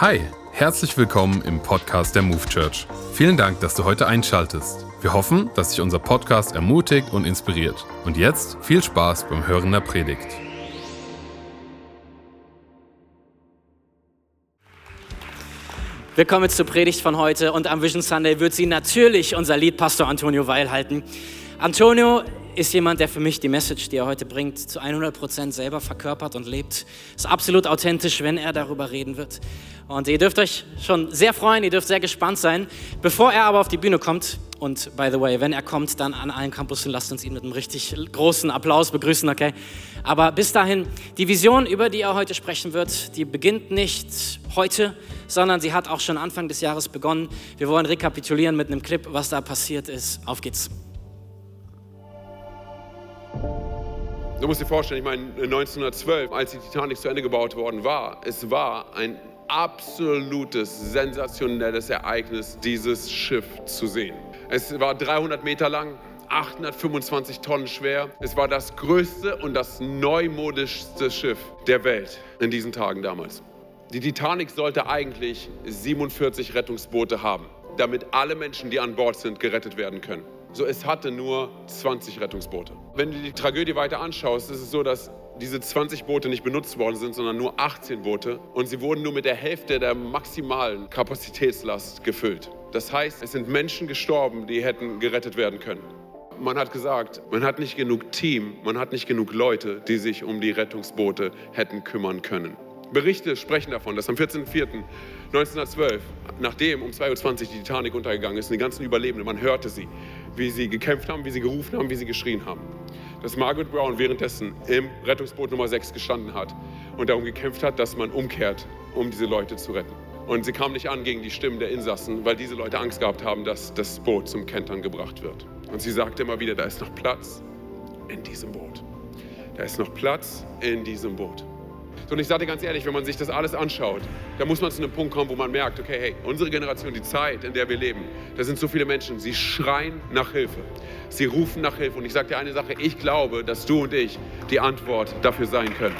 Hi, herzlich willkommen im Podcast der Move Church. Vielen Dank, dass du heute einschaltest. Wir hoffen, dass dich unser Podcast ermutigt und inspiriert. Und jetzt viel Spaß beim Hören der Predigt. Wir kommen jetzt zur Predigt von heute und am Vision Sunday wird sie natürlich unser Liedpastor Antonio Weil halten. Antonio ist jemand, der für mich die Message, die er heute bringt, zu 100% selber verkörpert und lebt. Ist absolut authentisch, wenn er darüber reden wird. Und ihr dürft euch schon sehr freuen, ihr dürft sehr gespannt sein. Bevor er aber auf die Bühne kommt, und by the way, wenn er kommt, dann an allen Campussen, lasst uns ihn mit einem richtig großen Applaus begrüßen, okay? Aber bis dahin, die Vision, über die er heute sprechen wird, die beginnt nicht heute, sondern sie hat auch schon Anfang des Jahres begonnen. Wir wollen rekapitulieren mit einem Clip, was da passiert ist. Auf geht's. Du musst dir vorstellen, ich meine, 1912, als die Titanic zu Ende gebaut worden war, es war ein absolutes, sensationelles Ereignis, dieses Schiff zu sehen. Es war 300 Meter lang, 825 Tonnen schwer. Es war das größte und das neumodischste Schiff der Welt in diesen Tagen damals. Die Titanic sollte eigentlich 47 Rettungsboote haben, damit alle Menschen, die an Bord sind, gerettet werden können. So, es hatte nur 20 Rettungsboote. Wenn du die Tragödie weiter anschaust, ist es so, dass diese 20 Boote nicht benutzt worden sind, sondern nur 18 Boote. Und sie wurden nur mit der Hälfte der maximalen Kapazitätslast gefüllt. Das heißt, es sind Menschen gestorben, die hätten gerettet werden können. Man hat gesagt, man hat nicht genug Team, man hat nicht genug Leute, die sich um die Rettungsboote hätten kümmern können. Berichte sprechen davon, dass am 14.04.1912, nachdem um 2.20 Uhr die Titanic untergegangen ist, die ganzen Überlebenden, man hörte sie, wie sie gekämpft haben, wie sie gerufen haben, wie sie geschrien haben. Dass Margaret Brown währenddessen im Rettungsboot Nummer 6 gestanden hat und darum gekämpft hat, dass man umkehrt, um diese Leute zu retten. Und sie kam nicht an gegen die Stimmen der Insassen, weil diese Leute Angst gehabt haben, dass das Boot zum Kentern gebracht wird. Und sie sagte immer wieder, da ist noch Platz in diesem Boot. Da ist noch Platz in diesem Boot. Und ich sage dir ganz ehrlich, wenn man sich das alles anschaut, da muss man zu einem Punkt kommen, wo man merkt, okay, hey, unsere Generation, die Zeit, in der wir leben, da sind so viele Menschen, sie schreien nach Hilfe. Sie rufen nach Hilfe. Und ich sage dir eine Sache, ich glaube, dass du und ich die Antwort dafür sein können.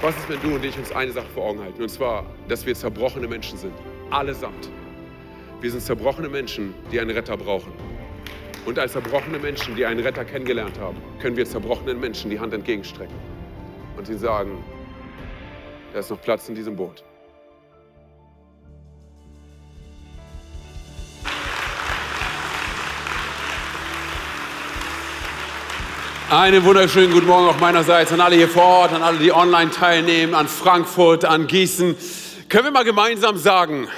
Was ist, wenn du und ich uns eine Sache vor Augen halten? Und zwar, dass wir zerbrochene Menschen sind. Allesamt. Wir sind zerbrochene Menschen, die einen Retter brauchen. Und als zerbrochene Menschen, die einen Retter kennengelernt haben, können wir zerbrochenen Menschen die Hand entgegenstrecken und sie sagen, da ist noch Platz in diesem Boot. Einen wunderschönen guten Morgen auch meinerseits an alle hier vor Ort, an alle, die online teilnehmen, an Frankfurt, an Gießen. Können wir mal gemeinsam sagen,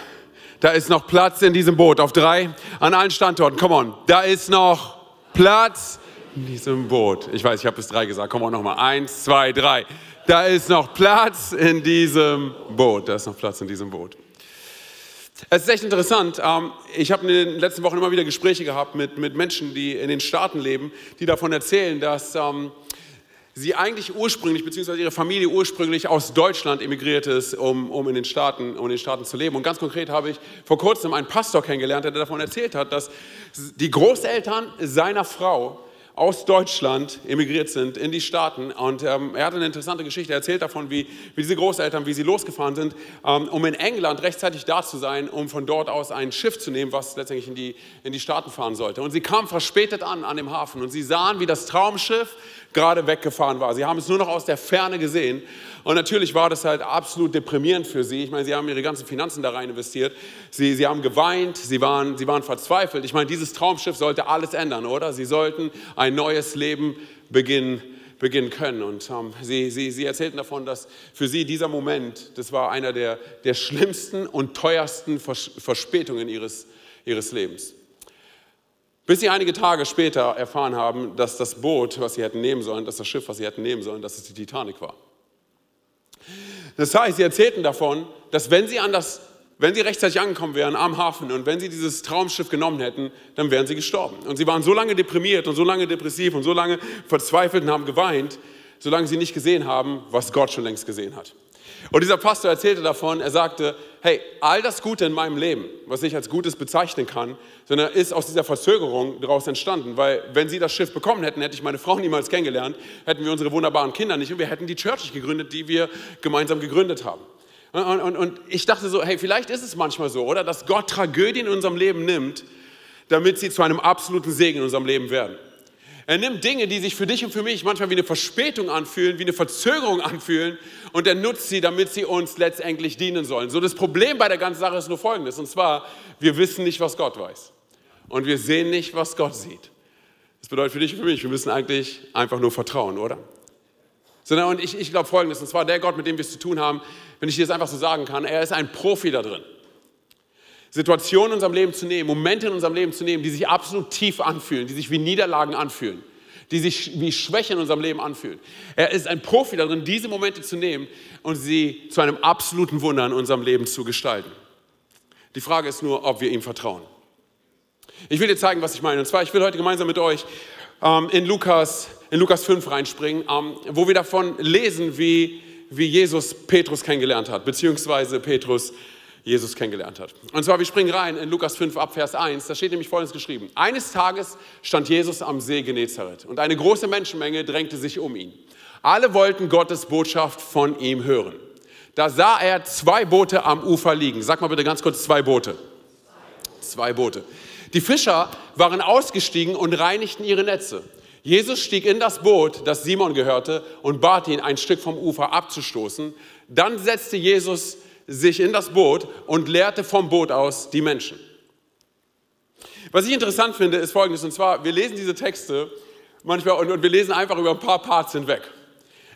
da ist noch Platz in diesem Boot auf drei, an allen Standorten. Come on, da ist noch Platz in diesem Boot. Ich weiß, ich habe bis drei gesagt. Komm auch noch mal. Eins, zwei, drei. Da ist noch Platz in diesem Boot. Da ist noch Platz in diesem Boot. Es ist echt interessant. Ähm, ich habe in den letzten Wochen immer wieder Gespräche gehabt mit, mit Menschen, die in den Staaten leben, die davon erzählen, dass ähm, sie eigentlich ursprünglich, beziehungsweise ihre Familie ursprünglich aus Deutschland emigriert ist, um, um, in den Staaten, um in den Staaten zu leben. Und ganz konkret habe ich vor kurzem einen Pastor kennengelernt, der davon erzählt hat, dass die Großeltern seiner Frau aus Deutschland emigriert sind in die Staaten. Und ähm, er hat eine interessante Geschichte. Er erzählt davon, wie, wie diese Großeltern, wie sie losgefahren sind, ähm, um in England rechtzeitig da zu sein, um von dort aus ein Schiff zu nehmen, was letztendlich in die, in die Staaten fahren sollte. Und sie kamen verspätet an, an dem Hafen. Und sie sahen, wie das Traumschiff gerade weggefahren war. Sie haben es nur noch aus der Ferne gesehen. Und natürlich war das halt absolut deprimierend für sie. Ich meine, sie haben ihre ganzen Finanzen da rein investiert. Sie, sie haben geweint, sie waren, sie waren verzweifelt. Ich meine, dieses Traumschiff sollte alles ändern, oder? Sie sollten ein neues Leben beginnen beginnen können. Und ähm, sie, sie, sie erzählten davon, dass für sie dieser Moment, das war einer der, der schlimmsten und teuersten Vers Verspätungen ihres, ihres Lebens. Bis sie einige Tage später erfahren haben, dass das Boot, was sie hätten nehmen sollen, dass das Schiff, was sie hätten nehmen sollen, dass es die Titanic war. Das heißt, sie erzählten davon, dass wenn sie, an das, wenn sie rechtzeitig angekommen wären am Hafen und wenn sie dieses Traumschiff genommen hätten, dann wären sie gestorben. Und sie waren so lange deprimiert und so lange depressiv und so lange verzweifelt und haben geweint, solange sie nicht gesehen haben, was Gott schon längst gesehen hat. Und dieser Pastor erzählte davon, er sagte, hey, all das Gute in meinem Leben, was ich als Gutes bezeichnen kann, sondern ist aus dieser Verzögerung daraus entstanden, weil wenn sie das Schiff bekommen hätten, hätte ich meine Frau niemals kennengelernt, hätten wir unsere wunderbaren Kinder nicht und wir hätten die Church nicht gegründet, die wir gemeinsam gegründet haben. Und, und, und ich dachte so, hey, vielleicht ist es manchmal so, oder? Dass Gott Tragödien in unserem Leben nimmt, damit sie zu einem absoluten Segen in unserem Leben werden. Er nimmt Dinge, die sich für dich und für mich manchmal wie eine Verspätung anfühlen, wie eine Verzögerung anfühlen und er nutzt sie, damit sie uns letztendlich dienen sollen. So das Problem bei der ganzen Sache ist nur folgendes und zwar, wir wissen nicht, was Gott weiß und wir sehen nicht, was Gott sieht. Das bedeutet für dich und für mich, wir müssen eigentlich einfach nur vertrauen, oder? Sondern, und ich, ich glaube folgendes, und zwar der Gott, mit dem wir es zu tun haben, wenn ich dir das einfach so sagen kann, er ist ein Profi da drin. Situationen in unserem Leben zu nehmen, Momente in unserem Leben zu nehmen, die sich absolut tief anfühlen, die sich wie Niederlagen anfühlen, die sich wie Schwäche in unserem Leben anfühlen. Er ist ein Profi darin, diese Momente zu nehmen und sie zu einem absoluten Wunder in unserem Leben zu gestalten. Die Frage ist nur, ob wir ihm vertrauen. Ich will dir zeigen, was ich meine. Und zwar, ich will heute gemeinsam mit euch ähm, in, Lukas, in Lukas 5 reinspringen, ähm, wo wir davon lesen, wie, wie Jesus Petrus kennengelernt hat, beziehungsweise Petrus Jesus kennengelernt hat. Und zwar, wir springen rein in Lukas 5 ab Vers 1, da steht nämlich Folgendes geschrieben. Eines Tages stand Jesus am See Genezareth und eine große Menschenmenge drängte sich um ihn. Alle wollten Gottes Botschaft von ihm hören. Da sah er zwei Boote am Ufer liegen. Sag mal bitte ganz kurz zwei Boote. Zwei Boote. Die Fischer waren ausgestiegen und reinigten ihre Netze. Jesus stieg in das Boot, das Simon gehörte, und bat ihn, ein Stück vom Ufer abzustoßen. Dann setzte Jesus sich in das Boot und lehrte vom Boot aus die Menschen. Was ich interessant finde, ist folgendes, und zwar, wir lesen diese Texte manchmal und, und wir lesen einfach über ein paar Parts hinweg.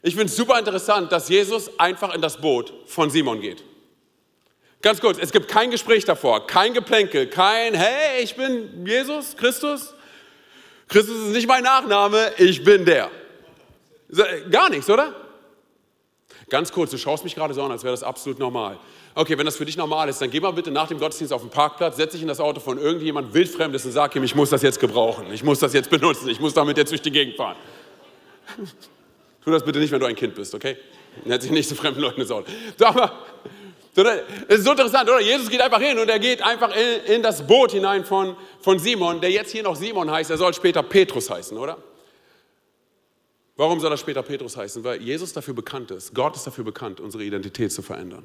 Ich finde es super interessant, dass Jesus einfach in das Boot von Simon geht. Ganz kurz, es gibt kein Gespräch davor, kein Geplänkel, kein, hey, ich bin Jesus, Christus. Christus ist nicht mein Nachname, ich bin der. Gar nichts, oder? Ganz kurz, du schaust mich gerade so an, als wäre das absolut normal. Okay, wenn das für dich normal ist, dann geh mal bitte nach dem Gottesdienst auf den Parkplatz, setz dich in das Auto von irgendjemand Wildfremdes und sag ihm, ich muss das jetzt gebrauchen, ich muss das jetzt benutzen, ich muss damit jetzt durch die Gegend fahren. tu das bitte nicht, wenn du ein Kind bist, okay? Setz dich nicht zu fremden Leuten ins Auto. So, aber, es ist so interessant, oder? Jesus geht einfach hin und er geht einfach in, in das Boot hinein von, von Simon, der jetzt hier noch Simon heißt, er soll später Petrus heißen, oder? Warum soll er später Petrus heißen? Weil Jesus dafür bekannt ist. Gott ist dafür bekannt, unsere Identität zu verändern.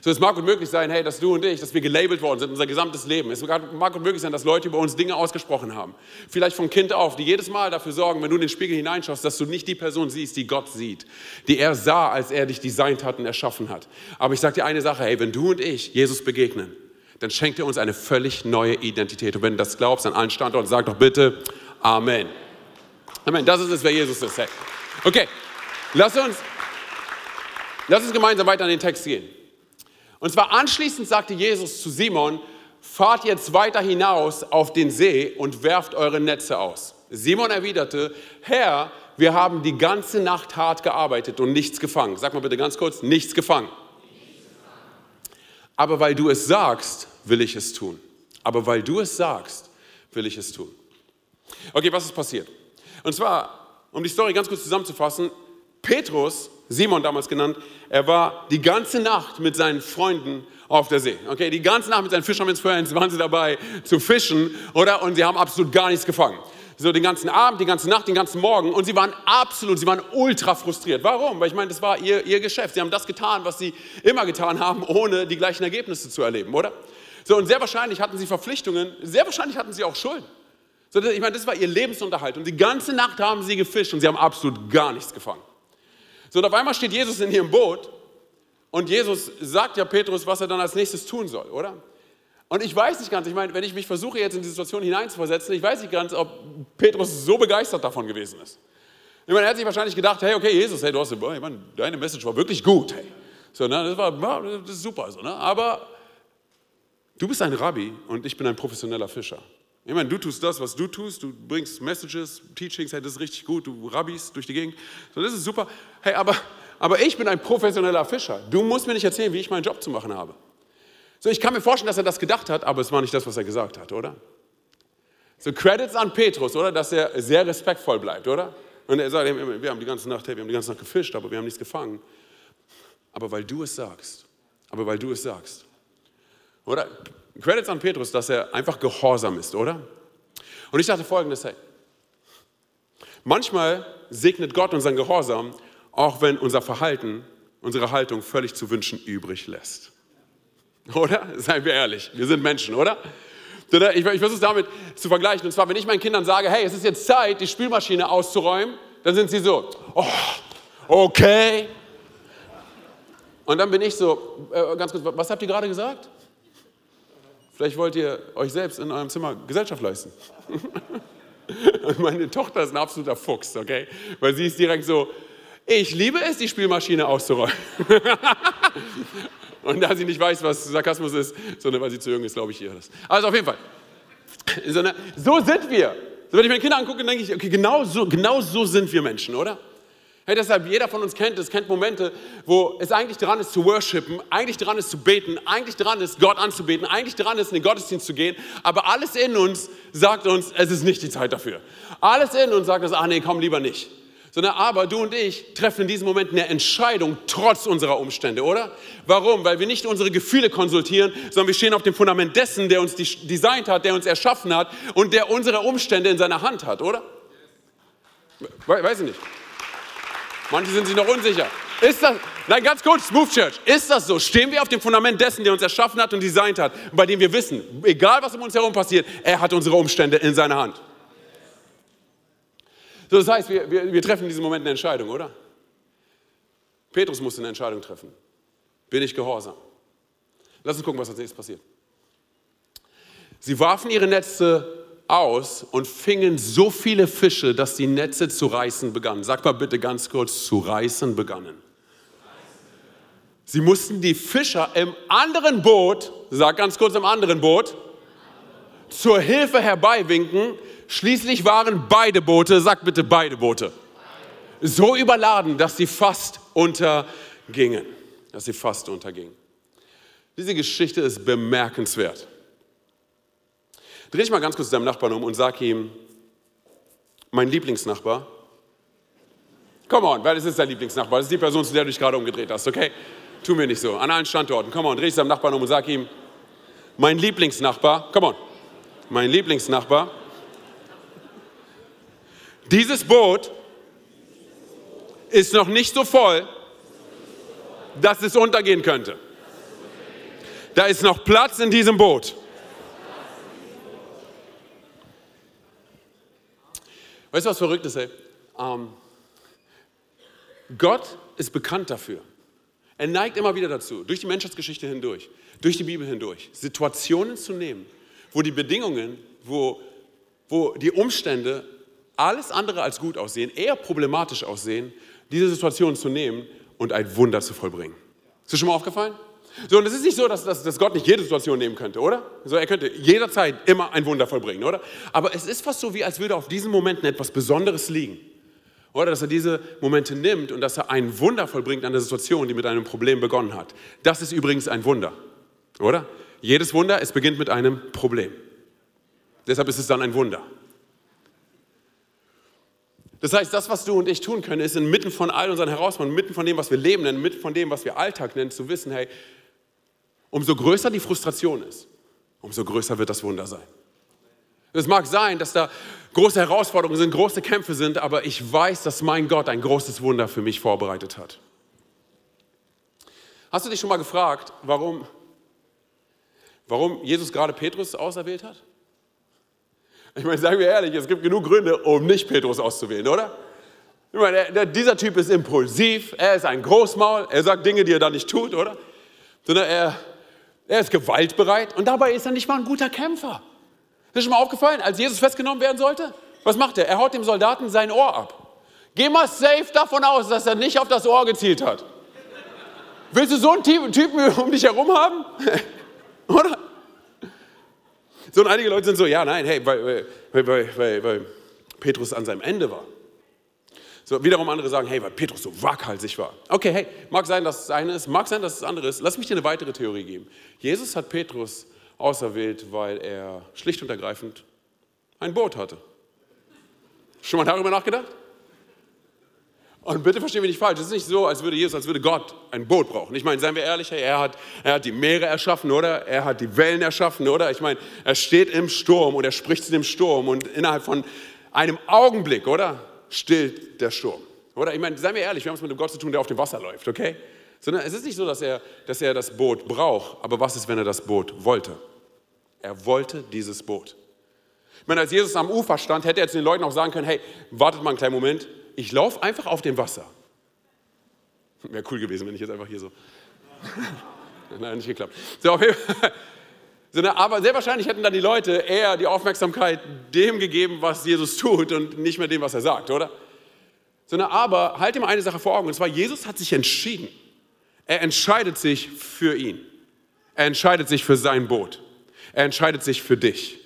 So, es mag unmöglich sein, hey, dass du und ich, dass wir gelabelt worden sind, unser gesamtes Leben. Es mag unmöglich sein, dass Leute über uns Dinge ausgesprochen haben. Vielleicht vom Kind auf, die jedes Mal dafür sorgen, wenn du in den Spiegel hineinschaust, dass du nicht die Person siehst, die Gott sieht, die er sah, als er dich designt hat und erschaffen hat. Aber ich sage dir eine Sache, hey, wenn du und ich Jesus begegnen, dann schenkt er uns eine völlig neue Identität. Und wenn du das glaubst an allen Standorten, sag doch bitte Amen. Amen. Das ist es, wer Jesus ist. Hey. Okay, lass uns, lass uns gemeinsam weiter an den Text gehen. Und zwar anschließend sagte Jesus zu Simon, fahrt jetzt weiter hinaus auf den See und werft eure Netze aus. Simon erwiderte, Herr, wir haben die ganze Nacht hart gearbeitet und nichts gefangen. Sag mal bitte ganz kurz, nichts gefangen. Aber weil du es sagst, will ich es tun. Aber weil du es sagst, will ich es tun. Okay, was ist passiert? Und zwar, um die Story ganz kurz zusammenzufassen, Petrus, Simon damals genannt, er war die ganze Nacht mit seinen Freunden auf der See. Okay, die ganze Nacht mit seinen Fisherman's waren sie dabei zu fischen, oder? Und sie haben absolut gar nichts gefangen. So den ganzen Abend, die ganze Nacht, den ganzen Morgen. Und sie waren absolut, sie waren ultra frustriert. Warum? Weil ich meine, das war ihr, ihr Geschäft. Sie haben das getan, was sie immer getan haben, ohne die gleichen Ergebnisse zu erleben, oder? So, und sehr wahrscheinlich hatten sie Verpflichtungen, sehr wahrscheinlich hatten sie auch Schulden. So, ich meine, das war ihr Lebensunterhalt. Und die ganze Nacht haben sie gefischt und sie haben absolut gar nichts gefangen. So, und auf einmal steht Jesus in ihrem Boot und Jesus sagt ja Petrus, was er dann als nächstes tun soll, oder? Und ich weiß nicht ganz, ich meine, wenn ich mich versuche jetzt in die Situation hineinzuversetzen, ich weiß nicht ganz, ob Petrus so begeistert davon gewesen ist. Ich meine, er hat sich wahrscheinlich gedacht, hey, okay, Jesus, hey, du hast, ich meine, deine Message war wirklich gut, hey. So, ne, das war, das ist super, so, ne? aber du bist ein Rabbi und ich bin ein professioneller Fischer. Ich meine, du tust das, was du tust, du bringst Messages, Teachings, hey, das ist richtig gut, du Rabbis durch die Gegend, so, das ist super. Hey, aber, aber ich bin ein professioneller Fischer. Du musst mir nicht erzählen, wie ich meinen Job zu machen habe. So, ich kann mir vorstellen, dass er das gedacht hat, aber es war nicht das, was er gesagt hat, oder? So, Credits an Petrus, oder? Dass er sehr respektvoll bleibt, oder? Und er sagt, wir haben die ganze Nacht, hey, wir haben die ganze Nacht gefischt, aber wir haben nichts gefangen. Aber weil du es sagst, aber weil du es sagst. Oder? Credits an Petrus, dass er einfach gehorsam ist, oder? Und ich dachte folgendes, hey, manchmal segnet Gott unseren Gehorsam, auch wenn unser Verhalten unsere Haltung völlig zu wünschen übrig lässt. Oder? Seien wir ehrlich, wir sind Menschen, oder? Ich, versuche es damit zu vergleichen. Und zwar, wenn ich meinen Kindern sage, hey, es ist jetzt Zeit, die Spülmaschine auszuräumen, dann sind sie so, oh, okay. Und dann bin ich so, äh, ganz kurz, was habt ihr gerade gesagt? Vielleicht wollt ihr euch selbst in eurem Zimmer Gesellschaft leisten. Meine Tochter ist ein absoluter Fuchs, okay? Weil sie ist direkt so, ich liebe es, die Spielmaschine auszuräumen. Und da sie nicht weiß, was Sarkasmus ist, sondern weil sie zu jung ist, glaube ich ihr das. Also auf jeden Fall. So sind wir. wenn ich meine Kinder angucke, denke ich, okay, genau so, genau so sind wir Menschen, oder? Hey, deshalb, jeder von uns kennt es, kennt Momente, wo es eigentlich dran ist zu worshipen, eigentlich dran ist zu beten, eigentlich dran ist, Gott anzubeten, eigentlich dran ist, in den Gottesdienst zu gehen, aber alles in uns sagt uns, es ist nicht die Zeit dafür. Alles in uns sagt uns, ach nee, komm lieber nicht. Sondern aber du und ich treffen in diesem Moment eine Entscheidung trotz unserer Umstände, oder? Warum? Weil wir nicht unsere Gefühle konsultieren, sondern wir stehen auf dem Fundament dessen, der uns designt hat, der uns erschaffen hat und der unsere Umstände in seiner Hand hat, oder? Weiß ich nicht. Manche sind sich noch unsicher. Ist das, nein, ganz kurz, Smooth Church, ist das so? Stehen wir auf dem Fundament dessen, der uns erschaffen hat und designt hat, bei dem wir wissen, egal was um uns herum passiert, er hat unsere Umstände in seiner Hand. So, das heißt, wir, wir, wir treffen in diesem Moment eine Entscheidung, oder? Petrus musste eine Entscheidung treffen. Bin ich gehorsam? Lass uns gucken, was als nächstes passiert. Sie warfen ihre Netze aus und fingen so viele Fische, dass die Netze zu reißen begannen. Sag mal bitte ganz kurz, zu reißen begannen. Sie mussten die Fischer im anderen Boot, sag ganz kurz im anderen Boot, zur Hilfe herbeiwinken. Schließlich waren beide Boote, sag bitte beide Boote, so überladen, dass sie fast untergingen. Dass sie fast untergingen. Diese Geschichte ist bemerkenswert. Dreh dich mal ganz kurz zu deinem Nachbarn um und sag ihm, mein Lieblingsnachbar. Come on, weil es ist dein Lieblingsnachbar. Das ist die Person, zu der du dich gerade umgedreht hast, okay? Tu mir nicht so. An allen Standorten. Come on, dreh dich zu deinem Nachbarn um und sag ihm, mein Lieblingsnachbar. Come on. Mein Lieblingsnachbar. Dieses Boot ist noch nicht so voll, dass es untergehen könnte. Da ist noch Platz in diesem Boot. Weißt du, was verrückt ist, ey? Ähm, Gott ist bekannt dafür. Er neigt immer wieder dazu, durch die Menschheitsgeschichte hindurch, durch die Bibel hindurch, Situationen zu nehmen, wo die Bedingungen, wo, wo die Umstände alles andere als gut aussehen, eher problematisch aussehen, diese Situationen zu nehmen und ein Wunder zu vollbringen. Ist das schon mal aufgefallen? So, und es ist nicht so, dass, dass, dass Gott nicht jede Situation nehmen könnte, oder? So, er könnte jederzeit immer ein Wunder vollbringen, oder? Aber es ist fast so, wie als würde auf diesen Momenten etwas Besonderes liegen. Oder dass er diese Momente nimmt und dass er ein Wunder vollbringt an der Situation, die mit einem Problem begonnen hat. Das ist übrigens ein Wunder, oder? Jedes Wunder, es beginnt mit einem Problem. Deshalb ist es dann ein Wunder. Das heißt, das, was du und ich tun können, ist inmitten von all unseren Herausforderungen, inmitten von dem, was wir leben nennen, inmitten von dem, was wir Alltag nennen, zu wissen, hey, Umso größer die Frustration ist, umso größer wird das Wunder sein. Es mag sein, dass da große Herausforderungen sind, große Kämpfe sind, aber ich weiß, dass mein Gott ein großes Wunder für mich vorbereitet hat. Hast du dich schon mal gefragt, warum, warum Jesus gerade Petrus auserwählt hat? Ich meine, sagen wir ehrlich, es gibt genug Gründe, um nicht Petrus auszuwählen, oder? Ich meine, dieser Typ ist impulsiv, er ist ein Großmaul, er sagt Dinge, die er dann nicht tut, oder? Sondern er, er ist gewaltbereit und dabei ist er nicht mal ein guter Kämpfer. Ist schon mal aufgefallen, als Jesus festgenommen werden sollte? Was macht er? Er haut dem Soldaten sein Ohr ab. Geh mal safe davon aus, dass er nicht auf das Ohr gezielt hat. Willst du so einen Typen um dich herum haben? Oder? So, und einige Leute sind so, ja, nein, hey, weil, weil, weil, weil Petrus an seinem Ende war. So, wiederum andere sagen, hey, weil Petrus so waghalsig war. Okay, hey, mag sein, dass es eine ist, mag sein, dass es andere ist. Lass mich dir eine weitere Theorie geben. Jesus hat Petrus auserwählt, weil er schlicht und ergreifend ein Boot hatte. Schon mal darüber nachgedacht? Und bitte verstehen wir nicht falsch, es ist nicht so, als würde Jesus, als würde Gott ein Boot brauchen. Ich meine, seien wir ehrlich, er hat, er hat die Meere erschaffen, oder? Er hat die Wellen erschaffen, oder? Ich meine, er steht im Sturm und er spricht zu dem Sturm und innerhalb von einem Augenblick, oder? Stillt der Sturm. Oder ich meine, seien wir ehrlich, wir haben es mit einem Gott zu tun, der auf dem Wasser läuft, okay? Sondern es ist nicht so, dass er, dass er das Boot braucht, aber was ist, wenn er das Boot wollte? Er wollte dieses Boot. Ich meine, als Jesus am Ufer stand, hätte er zu den Leuten auch sagen können, hey, wartet mal einen kleinen Moment, ich laufe einfach auf dem Wasser. Wäre cool gewesen, wenn ich jetzt einfach hier so... Nein, nicht geklappt. So, auf jeden Fall. Aber sehr wahrscheinlich hätten dann die Leute eher die Aufmerksamkeit dem gegeben, was Jesus tut und nicht mehr dem, was er sagt, oder? Sondern aber halt mal eine Sache vor Augen, und zwar Jesus hat sich entschieden. Er entscheidet sich für ihn. Er entscheidet sich für sein Boot. Er entscheidet sich für dich.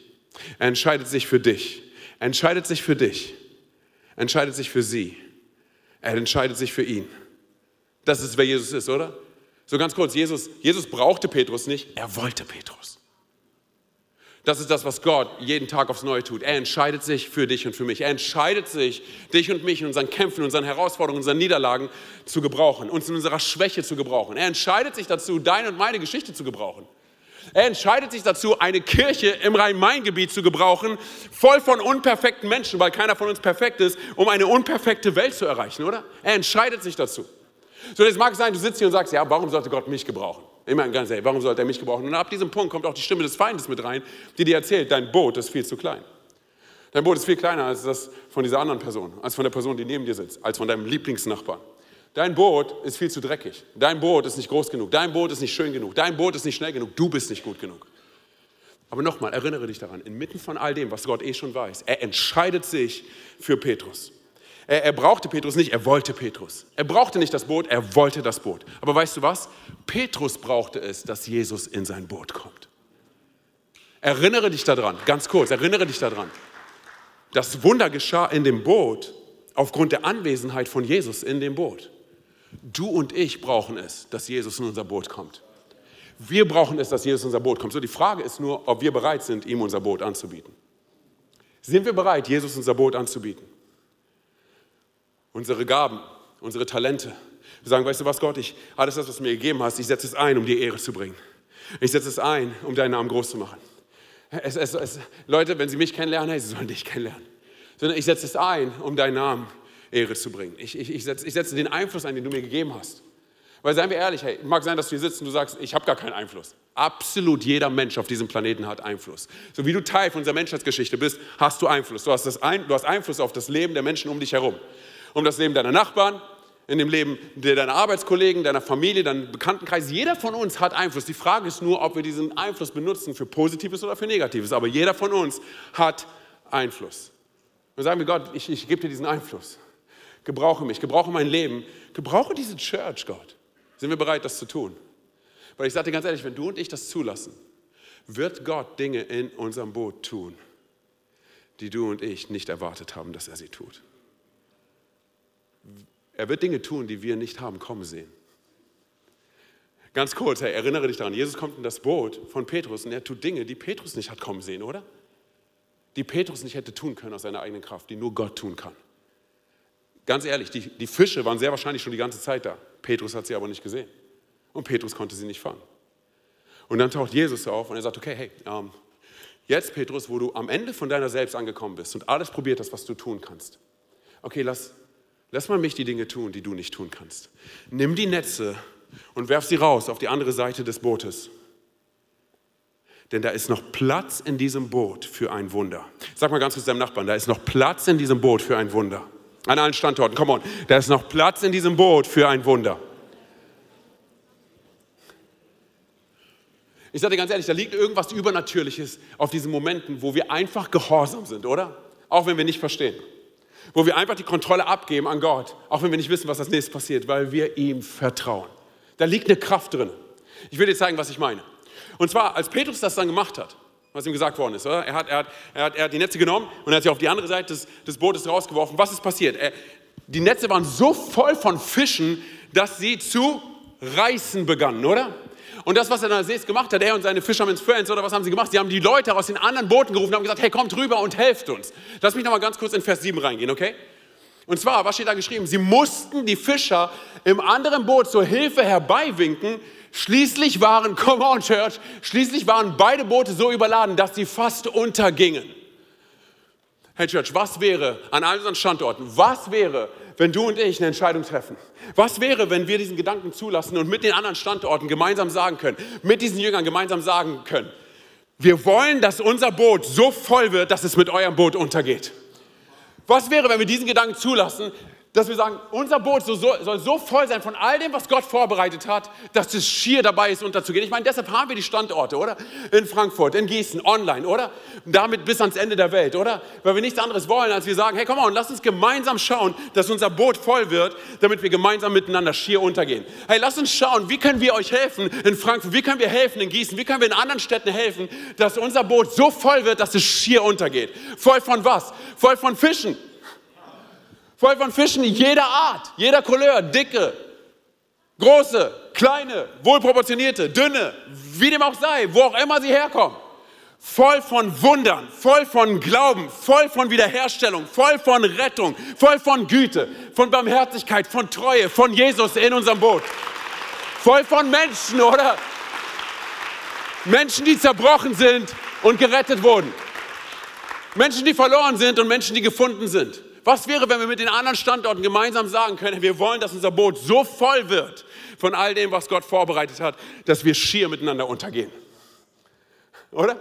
Er entscheidet sich für dich. Er entscheidet sich für dich. Er entscheidet sich für sie. Er entscheidet sich für ihn. Das ist, wer Jesus ist, oder? So ganz kurz, Jesus, Jesus brauchte Petrus nicht, er wollte Petrus. Das ist das, was Gott jeden Tag aufs Neue tut. Er entscheidet sich für dich und für mich. Er entscheidet sich, dich und mich in unseren Kämpfen, unseren Herausforderungen, unseren Niederlagen zu gebrauchen, uns in unserer Schwäche zu gebrauchen. Er entscheidet sich dazu, deine und meine Geschichte zu gebrauchen. Er entscheidet sich dazu, eine Kirche im Rhein-Main-Gebiet zu gebrauchen, voll von unperfekten Menschen, weil keiner von uns perfekt ist, um eine unperfekte Welt zu erreichen, oder? Er entscheidet sich dazu. So, jetzt mag es sein, du sitzt hier und sagst, ja, warum sollte Gott mich gebrauchen? Meine, ganz ehrlich, warum sollte er mich gebrauchen? Und ab diesem Punkt kommt auch die Stimme des Feindes mit rein, die dir erzählt, dein Boot ist viel zu klein. Dein Boot ist viel kleiner als das von dieser anderen Person, als von der Person, die neben dir sitzt, als von deinem Lieblingsnachbarn. Dein Boot ist viel zu dreckig. Dein Boot ist nicht groß genug. Dein Boot ist nicht schön genug. Dein Boot ist nicht schnell genug. Du bist nicht gut genug. Aber nochmal, erinnere dich daran, inmitten von all dem, was Gott eh schon weiß, er entscheidet sich für Petrus. Er, er brauchte Petrus nicht, er wollte Petrus. Er brauchte nicht das Boot, er wollte das Boot. Aber weißt du was? Petrus brauchte es, dass Jesus in sein Boot kommt. Erinnere dich daran, ganz kurz, erinnere dich daran. Das Wunder geschah in dem Boot aufgrund der Anwesenheit von Jesus in dem Boot. Du und ich brauchen es, dass Jesus in unser Boot kommt. Wir brauchen es, dass Jesus in unser Boot kommt. So, die Frage ist nur, ob wir bereit sind, ihm unser Boot anzubieten. Sind wir bereit, Jesus unser Boot anzubieten? Unsere Gaben, unsere Talente. Wir sagen, weißt du was, Gott, ich, alles das, was du mir gegeben hast, ich setze es ein, um dir Ehre zu bringen. Ich setze es ein, um deinen Namen groß zu machen. Es, es, es, Leute, wenn sie mich kennenlernen, hey, sie sollen dich kennenlernen. Sondern ich setze es ein, um deinen Namen Ehre zu bringen. Ich, ich, ich, setze, ich setze den Einfluss ein, den du mir gegeben hast. Weil seien wir ehrlich, hey, mag sein, dass du hier sitzt und du sagst, ich habe gar keinen Einfluss. Absolut jeder Mensch auf diesem Planeten hat Einfluss. So wie du Teil von unserer Menschheitsgeschichte bist, hast du Einfluss. Du hast, das ein, du hast Einfluss auf das Leben der Menschen um dich herum um das Leben deiner Nachbarn, in dem Leben deiner Arbeitskollegen, deiner Familie, deinem Bekanntenkreis. Jeder von uns hat Einfluss. Die Frage ist nur, ob wir diesen Einfluss benutzen für Positives oder für Negatives. Aber jeder von uns hat Einfluss. Und sagen wir, Gott, ich, ich gebe dir diesen Einfluss. Gebrauche mich, gebrauche mein Leben, gebrauche diese Church, Gott. Sind wir bereit, das zu tun? Weil ich sage dir ganz ehrlich, wenn du und ich das zulassen, wird Gott Dinge in unserem Boot tun, die du und ich nicht erwartet haben, dass er sie tut. Er wird Dinge tun, die wir nicht haben kommen sehen. Ganz kurz, hey, erinnere dich daran, Jesus kommt in das Boot von Petrus und er tut Dinge, die Petrus nicht hat kommen sehen, oder? Die Petrus nicht hätte tun können aus seiner eigenen Kraft, die nur Gott tun kann. Ganz ehrlich, die, die Fische waren sehr wahrscheinlich schon die ganze Zeit da. Petrus hat sie aber nicht gesehen. Und Petrus konnte sie nicht fangen. Und dann taucht Jesus auf und er sagt, okay, hey, ähm, jetzt Petrus, wo du am Ende von deiner Selbst angekommen bist und alles probiert hast, was du tun kannst. Okay, lass, Lass mal mich die Dinge tun, die du nicht tun kannst. Nimm die Netze und werf sie raus auf die andere Seite des Bootes. Denn da ist noch Platz in diesem Boot für ein Wunder. Sag mal ganz kurz deinem Nachbarn, da ist noch Platz in diesem Boot für ein Wunder. An allen Standorten, come on. Da ist noch Platz in diesem Boot für ein Wunder. Ich sage dir ganz ehrlich, da liegt irgendwas Übernatürliches auf diesen Momenten, wo wir einfach gehorsam sind, oder? Auch wenn wir nicht verstehen wo wir einfach die Kontrolle abgeben an Gott, auch wenn wir nicht wissen, was als nächstes passiert, weil wir ihm vertrauen. Da liegt eine Kraft drin. Ich will dir zeigen, was ich meine. Und zwar, als Petrus das dann gemacht hat, was ihm gesagt worden ist, oder? Er, hat, er, hat, er, hat, er hat die Netze genommen und er hat sie auf die andere Seite des, des Bootes rausgeworfen. Was ist passiert? Er, die Netze waren so voll von Fischen, dass sie zu reißen begannen, oder? Und das, was er dann als nächstes gemacht hat, er und seine Fisherman's Friends, oder was haben sie gemacht? Sie haben die Leute aus den anderen Booten gerufen und haben gesagt, hey, kommt rüber und helft uns. Lass mich nochmal ganz kurz in Vers 7 reingehen, okay? Und zwar, was steht da geschrieben? Sie mussten die Fischer im anderen Boot zur Hilfe herbeiwinken. Schließlich waren, come on Church, schließlich waren beide Boote so überladen, dass sie fast untergingen. Hey Church, was wäre an all unseren Standorten, was wäre, wenn du und ich eine Entscheidung treffen? Was wäre, wenn wir diesen Gedanken zulassen und mit den anderen Standorten gemeinsam sagen können, mit diesen Jüngern gemeinsam sagen können, wir wollen, dass unser Boot so voll wird, dass es mit eurem Boot untergeht. Was wäre, wenn wir diesen Gedanken zulassen, dass wir sagen, unser Boot soll, so voll sein von all dem, was Gott vorbereitet hat, dass es schier dabei ist, unterzugehen. Ich meine, deshalb haben wir die Standorte, oder? In Frankfurt, in Gießen, online, oder? Damit bis ans Ende der Welt, oder? Weil wir nichts anderes wollen, als wir sagen, hey, komm mal lass uns gemeinsam schauen, dass unser Boot voll wird, damit wir gemeinsam miteinander schier untergehen. Hey, lass uns schauen, wie können wir euch helfen in Frankfurt, wie können wir helfen in Gießen, wie können wir in anderen Städten helfen, dass unser Boot so voll wird, dass es schier untergeht. Voll von was? Voll von Fischen Voll von Fischen jeder Art, jeder Couleur, dicke, große, kleine, wohlproportionierte, dünne, wie dem auch sei, wo auch immer sie herkommen. Voll von Wundern, voll von Glauben, voll von Wiederherstellung, voll von Rettung, voll von Güte, von Barmherzigkeit, von Treue, von Jesus in unserem Boot. Voll von Menschen, oder? Menschen, die zerbrochen sind und gerettet wurden. Menschen, die verloren sind und Menschen, die gefunden sind. Was wäre, wenn wir mit den anderen Standorten gemeinsam sagen können, wir wollen, dass unser Boot so voll wird von all dem, was Gott vorbereitet hat, dass wir schier miteinander untergehen? Oder?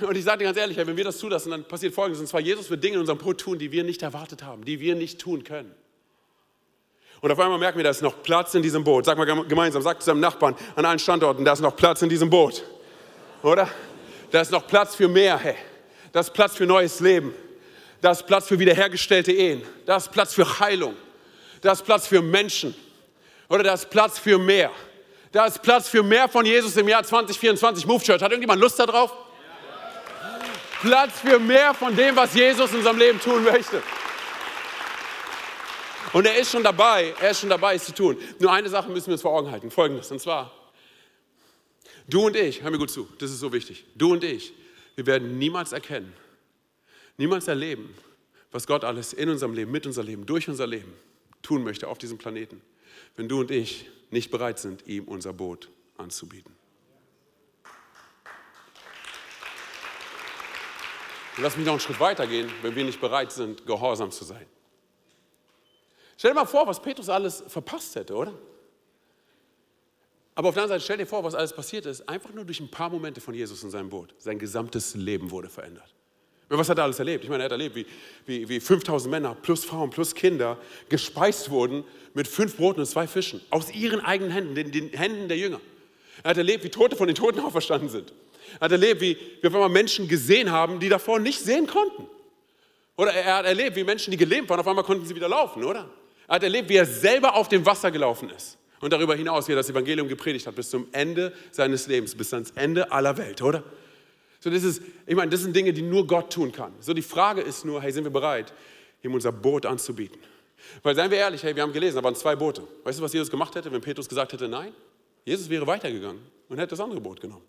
Und ich sage dir ganz ehrlich, wenn wir das zulassen, dann passiert Folgendes. Und zwar, Jesus wird Dinge in unserem Boot tun, die wir nicht erwartet haben, die wir nicht tun können. Und auf einmal merken wir, da ist noch Platz in diesem Boot. Sag mal gemeinsam, sag zu deinem Nachbarn an allen Standorten, da ist noch Platz in diesem Boot. Oder? Da ist noch Platz für mehr, hey. Da ist Platz für neues Leben. Da ist Platz für wiederhergestellte Ehen. Da ist Platz für Heilung. Da ist Platz für Menschen. Oder da ist Platz für mehr. Da ist Platz für mehr von Jesus im Jahr 2024. Move Church. Hat irgendjemand Lust darauf? Ja. Platz für mehr von dem, was Jesus in unserem Leben tun möchte. Und er ist schon dabei, er ist schon dabei, es zu tun. Nur eine Sache müssen wir uns vor Augen halten. Folgendes, und zwar, du und ich, hör mir gut zu, das ist so wichtig. Du und ich, wir werden niemals erkennen, niemals erleben, was Gott alles in unserem Leben, mit unserem Leben, durch unser Leben tun möchte auf diesem Planeten, wenn du und ich nicht bereit sind, ihm unser Boot anzubieten. Und lass mich noch einen Schritt weiter gehen, wenn wir nicht bereit sind, gehorsam zu sein. Stell dir mal vor, was Petrus alles verpasst hätte, oder? Aber auf der anderen Seite, stell dir vor, was alles passiert ist, einfach nur durch ein paar Momente von Jesus in seinem Boot. Sein gesamtes Leben wurde verändert. Was hat er alles erlebt? Ich meine, er hat erlebt, wie, wie, wie 5000 Männer plus Frauen plus Kinder gespeist wurden mit fünf Broten und zwei Fischen aus ihren eigenen Händen, den, den Händen der Jünger. Er hat erlebt, wie Tote von den Toten auferstanden sind. Er hat erlebt, wie wir auf einmal Menschen gesehen haben, die davor nicht sehen konnten. Oder er hat erlebt, wie Menschen, die gelähmt waren, auf einmal konnten sie wieder laufen, oder? Er hat erlebt, wie er selber auf dem Wasser gelaufen ist. Und darüber hinaus, wie er das Evangelium gepredigt hat, bis zum Ende seines Lebens, bis ans Ende aller Welt, oder? So, das ist, ich meine, das sind Dinge, die nur Gott tun kann. So, die Frage ist nur, hey, sind wir bereit, ihm unser Boot anzubieten? Weil, seien wir ehrlich, hey, wir haben gelesen, da waren zwei Boote. Weißt du, was Jesus gemacht hätte, wenn Petrus gesagt hätte, nein? Jesus wäre weitergegangen und hätte das andere Boot genommen.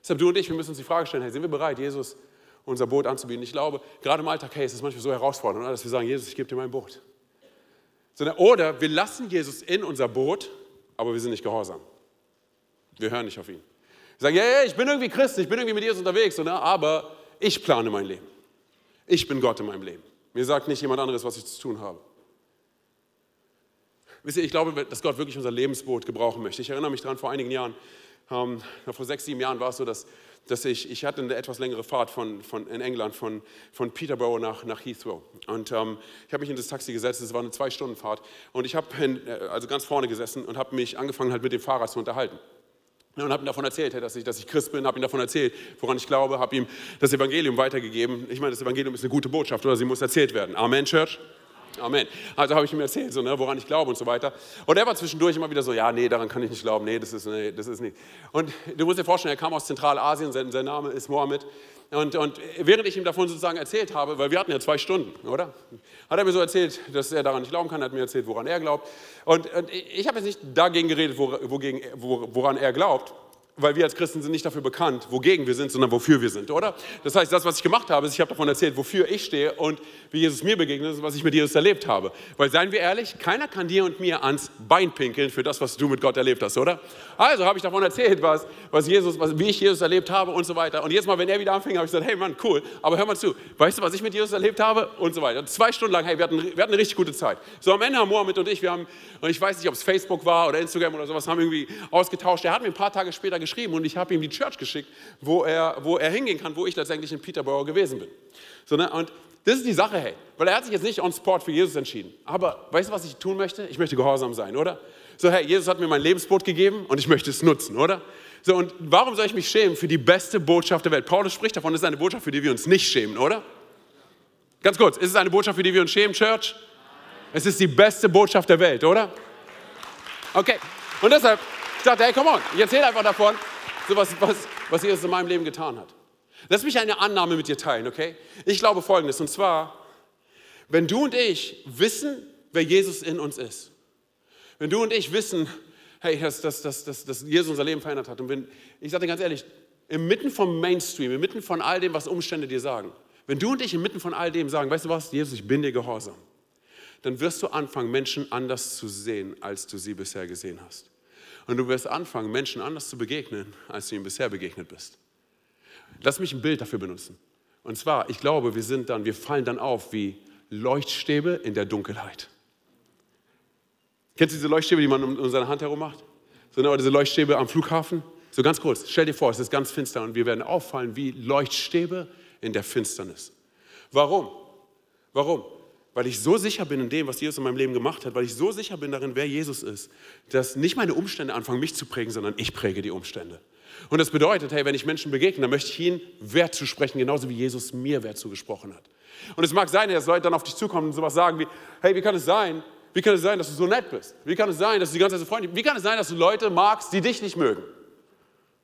Deshalb du und ich, wir müssen uns die Frage stellen, hey, sind wir bereit, Jesus unser Boot anzubieten? Ich glaube, gerade im Alltag, hey, es manchmal so herausfordernd, dass wir sagen, Jesus, ich gebe dir mein Boot. Oder wir lassen Jesus in unser Boot, aber wir sind nicht gehorsam. Wir hören nicht auf ihn. Ich sage, ja, ja, ich bin irgendwie Christ, ich bin irgendwie mit Jesus unterwegs, ne? aber ich plane mein Leben. Ich bin Gott in meinem Leben. Mir sagt nicht jemand anderes, was ich zu tun habe. Wisst ihr, ich glaube, dass Gott wirklich unser Lebensboot gebrauchen möchte. Ich erinnere mich daran, vor einigen Jahren, ähm, vor sechs, sieben Jahren war es so, dass, dass ich, ich hatte eine etwas längere Fahrt von, von, in England von, von Peterborough nach, nach Heathrow. Und ähm, ich habe mich in das Taxi gesetzt, es war eine Zwei-Stunden-Fahrt. Und ich habe äh, also ganz vorne gesessen und habe mich angefangen halt mit dem Fahrer zu unterhalten und habe ihm davon erzählt, dass ich, dass ich Christ bin, habe ihm davon erzählt, woran ich glaube, habe ihm das Evangelium weitergegeben. Ich meine, das Evangelium ist eine gute Botschaft oder sie muss erzählt werden. Amen, Church. Amen. Also habe ich ihm erzählt, so, ne, woran ich glaube und so weiter. Und er war zwischendurch immer wieder so, ja, nee, daran kann ich nicht glauben, nee, das ist, nee, das ist nicht. Und du musst dir vorstellen, er kam aus Zentralasien, sein, sein Name ist Mohammed. Und, und während ich ihm davon sozusagen erzählt habe, weil wir hatten ja zwei Stunden, oder? Hat er mir so erzählt, dass er daran nicht glauben kann, hat mir erzählt, woran er glaubt. Und, und ich habe jetzt nicht dagegen geredet, wogegen, woran er glaubt, weil wir als Christen sind nicht dafür bekannt, wogegen wir sind, sondern wofür wir sind, oder? Das heißt, das, was ich gemacht habe, ist, ich habe davon erzählt, wofür ich stehe und wie Jesus mir begegnet ist, was ich mit Jesus erlebt habe. Weil, seien wir ehrlich, keiner kann dir und mir ans Bein pinkeln für das, was du mit Gott erlebt hast, oder? Also habe ich davon erzählt, was, was Jesus, was, wie ich Jesus erlebt habe und so weiter. Und jetzt mal, wenn er wieder anfing, habe ich gesagt, hey Mann, cool, aber hör mal zu, weißt du, was ich mit Jesus erlebt habe und so weiter. Zwei Stunden lang, hey, wir hatten, wir hatten eine richtig gute Zeit. So am Ende haben Mohammed und ich, wir haben, und ich weiß nicht, ob es Facebook war oder Instagram oder sowas, haben irgendwie ausgetauscht. Er hat mir ein paar Tage später geschrieben und ich habe ihm die Church geschickt, wo er, wo er hingehen kann, wo ich letztendlich in Peterborough gewesen bin. So, ne? Und das ist die Sache, hey. Weil er hat sich jetzt nicht on sport für Jesus entschieden. Aber weißt du, was ich tun möchte? Ich möchte gehorsam sein, oder? So, hey, Jesus hat mir mein Lebensboot gegeben und ich möchte es nutzen, oder? So, und warum soll ich mich schämen für die beste Botschaft der Welt? Paulus spricht davon, es ist eine Botschaft, für die wir uns nicht schämen, oder? Ganz kurz, ist es eine Botschaft, für die wir uns schämen, Church? Es ist die beste Botschaft der Welt, oder? Okay, und deshalb, ich dachte, hey, come on, ich erzähle einfach davon, so was, was, was Jesus in meinem Leben getan hat. Lass mich eine Annahme mit dir teilen, okay? Ich glaube folgendes, und zwar, wenn du und ich wissen, wer Jesus in uns ist, wenn du und ich wissen, hey, dass, dass, dass, dass, dass Jesus unser Leben verändert hat, und wenn, ich sage dir ganz ehrlich, inmitten vom Mainstream, inmitten von all dem, was Umstände dir sagen, wenn du und ich inmitten von all dem sagen, weißt du was, Jesus, ich bin dir gehorsam, dann wirst du anfangen, Menschen anders zu sehen, als du sie bisher gesehen hast. Und du wirst anfangen, Menschen anders zu begegnen, als du ihnen bisher begegnet bist. Lass mich ein Bild dafür benutzen. Und zwar, ich glaube, wir sind dann, wir fallen dann auf wie Leuchtstäbe in der Dunkelheit. Kennst du diese Leuchtstäbe, die man um seine Hand herum macht? So, ne, oder diese Leuchtstäbe am Flughafen? So ganz kurz, stell dir vor, es ist ganz finster und wir werden auffallen wie Leuchtstäbe in der Finsternis. Warum? Warum? Weil ich so sicher bin in dem, was Jesus in meinem Leben gemacht hat, weil ich so sicher bin darin, wer Jesus ist, dass nicht meine Umstände anfangen, mich zu prägen, sondern ich präge die Umstände. Und das bedeutet, hey, wenn ich Menschen begegne, dann möchte ich ihnen Wert zusprechen, genauso wie Jesus mir Wert zugesprochen hat. Und es mag sein, dass Leute dann auf dich zukommen und sowas sagen wie, hey, wie kann es sein, wie kann es sein, dass du so nett bist? Wie kann es sein, dass du die ganze Zeit so freundlich bist? Wie kann es sein, dass du Leute magst, die dich nicht mögen?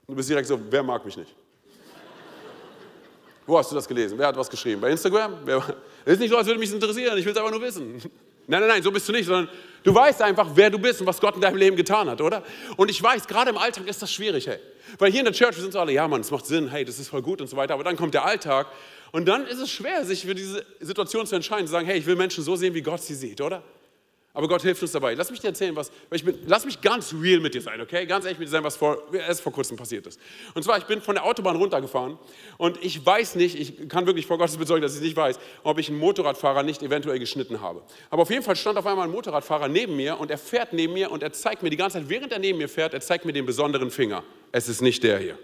Und du bist direkt so, wer mag mich nicht? Wo hast du das gelesen? Wer hat was geschrieben? Bei Instagram? Wer, ist nicht so, als würde mich interessieren, ich will es einfach nur wissen. Nein, nein, nein, so bist du nicht, sondern du weißt einfach, wer du bist und was Gott in deinem Leben getan hat, oder? Und ich weiß, gerade im Alltag ist das schwierig, hey. Weil hier in der Church, wir sind so alle, ja Mann, es macht Sinn, hey, das ist voll gut und so weiter, aber dann kommt der Alltag und dann ist es schwer, sich für diese Situation zu entscheiden, zu sagen, hey, ich will Menschen so sehen, wie Gott sie sieht, oder? Aber Gott hilft uns dabei. Lass mich dir erzählen, was, ich bin, lass mich ganz real mit dir sein, okay? Ganz ehrlich mit dir sein, was vor, erst vor kurzem passiert ist. Und zwar, ich bin von der Autobahn runtergefahren und ich weiß nicht, ich kann wirklich vor Gottes bezeugen, dass ich nicht weiß, ob ich einen Motorradfahrer nicht eventuell geschnitten habe. Aber auf jeden Fall stand auf einmal ein Motorradfahrer neben mir und er fährt neben mir und er zeigt mir die ganze Zeit, während er neben mir fährt, er zeigt mir den besonderen Finger. Es ist nicht der hier.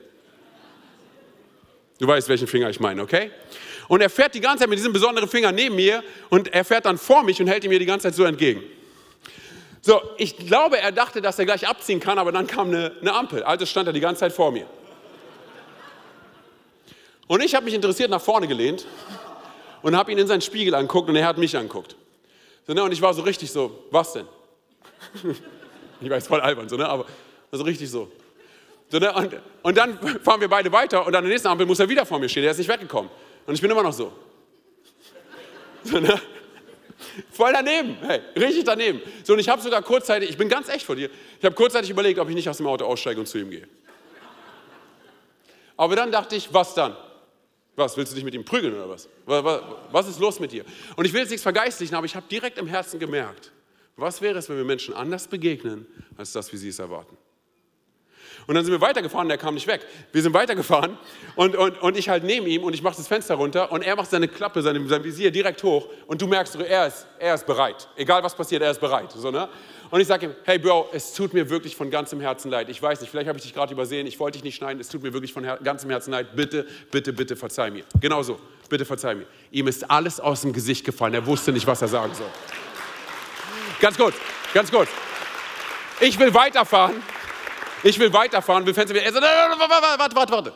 Du weißt, welchen Finger ich meine, okay? Und er fährt die ganze Zeit mit diesem besonderen Finger neben mir und er fährt dann vor mich und hält ihn mir die ganze Zeit so entgegen. So, ich glaube, er dachte, dass er gleich abziehen kann, aber dann kam eine, eine Ampel. Also stand er die ganze Zeit vor mir. Und ich habe mich interessiert nach vorne gelehnt und habe ihn in seinen Spiegel angeguckt und er hat mich angeguckt. So, ne, und ich war so richtig so, was denn? ich weiß, voll albern, so, ne, aber so richtig so. so ne, und, und dann fahren wir beide weiter und an der nächsten Ampel muss er wieder vor mir stehen. Er ist nicht weggekommen. Und ich bin immer noch so. so ne? Voll daneben, hey, richtig daneben. So, und ich habe sogar kurzzeitig, ich bin ganz echt vor dir, ich habe kurzzeitig überlegt, ob ich nicht aus dem Auto aussteige und zu ihm gehe. Aber dann dachte ich, was dann? Was, willst du dich mit ihm prügeln oder was? Was ist los mit dir? Und ich will jetzt nichts vergeistlichen, aber ich habe direkt im Herzen gemerkt, was wäre es, wenn wir Menschen anders begegnen, als das, wie sie es erwarten? Und dann sind wir weitergefahren, der kam nicht weg. Wir sind weitergefahren und, und, und ich halt neben ihm und ich mache das Fenster runter und er macht seine Klappe, seine, sein Visier direkt hoch und du merkst, er ist, er ist bereit. Egal was passiert, er ist bereit. So, ne? Und ich sage ihm, hey Bro, es tut mir wirklich von ganzem Herzen leid. Ich weiß nicht, vielleicht habe ich dich gerade übersehen, ich wollte dich nicht schneiden, es tut mir wirklich von her ganzem Herzen leid. Bitte, bitte, bitte verzeih mir. Genau so, bitte verzeih mir. Ihm ist alles aus dem Gesicht gefallen, er wusste nicht, was er sagen soll. Ganz kurz, ganz kurz. Ich will weiterfahren ich will weiterfahren, will Fenster. Er sagt, warte, warte, warte.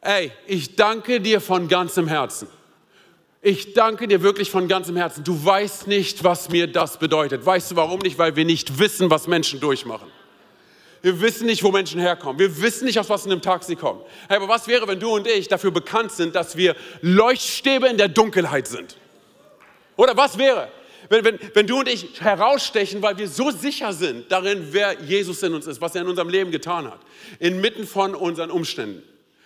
Ey, ich danke dir von ganzem Herzen. Ich danke dir wirklich von ganzem Herzen. Du weißt nicht, was mir das bedeutet. Weißt du warum nicht? Weil wir nicht wissen, was Menschen durchmachen. Wir wissen nicht, wo Menschen herkommen. Wir wissen nicht, aus was in einem Tag sie kommen. Hey, aber was wäre, wenn du und ich dafür bekannt sind, dass wir Leuchtstäbe in der Dunkelheit sind? Oder was wäre, wenn, wenn, wenn du und ich herausstechen, weil wir so sicher sind darin, wer Jesus in uns ist, was er in unserem Leben getan hat, inmitten von unseren Umständen,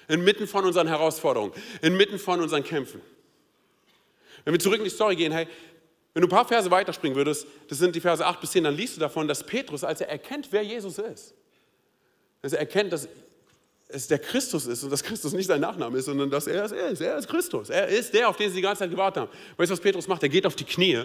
inmitten von unseren Herausforderungen, inmitten von unseren Kämpfen. Wenn wir zurück in die Story gehen, hey, wenn du ein paar Verse weiterspringen würdest, das sind die Verse 8 bis 10, dann liest du davon, dass Petrus, als er erkennt, wer Jesus ist, dass er erkennt, dass es der Christus ist und dass Christus nicht sein Nachname ist, sondern dass er es ist. Er ist Christus. Er ist der, auf den sie die ganze Zeit gewartet haben. Weißt du, was Petrus macht? Er geht auf die Knie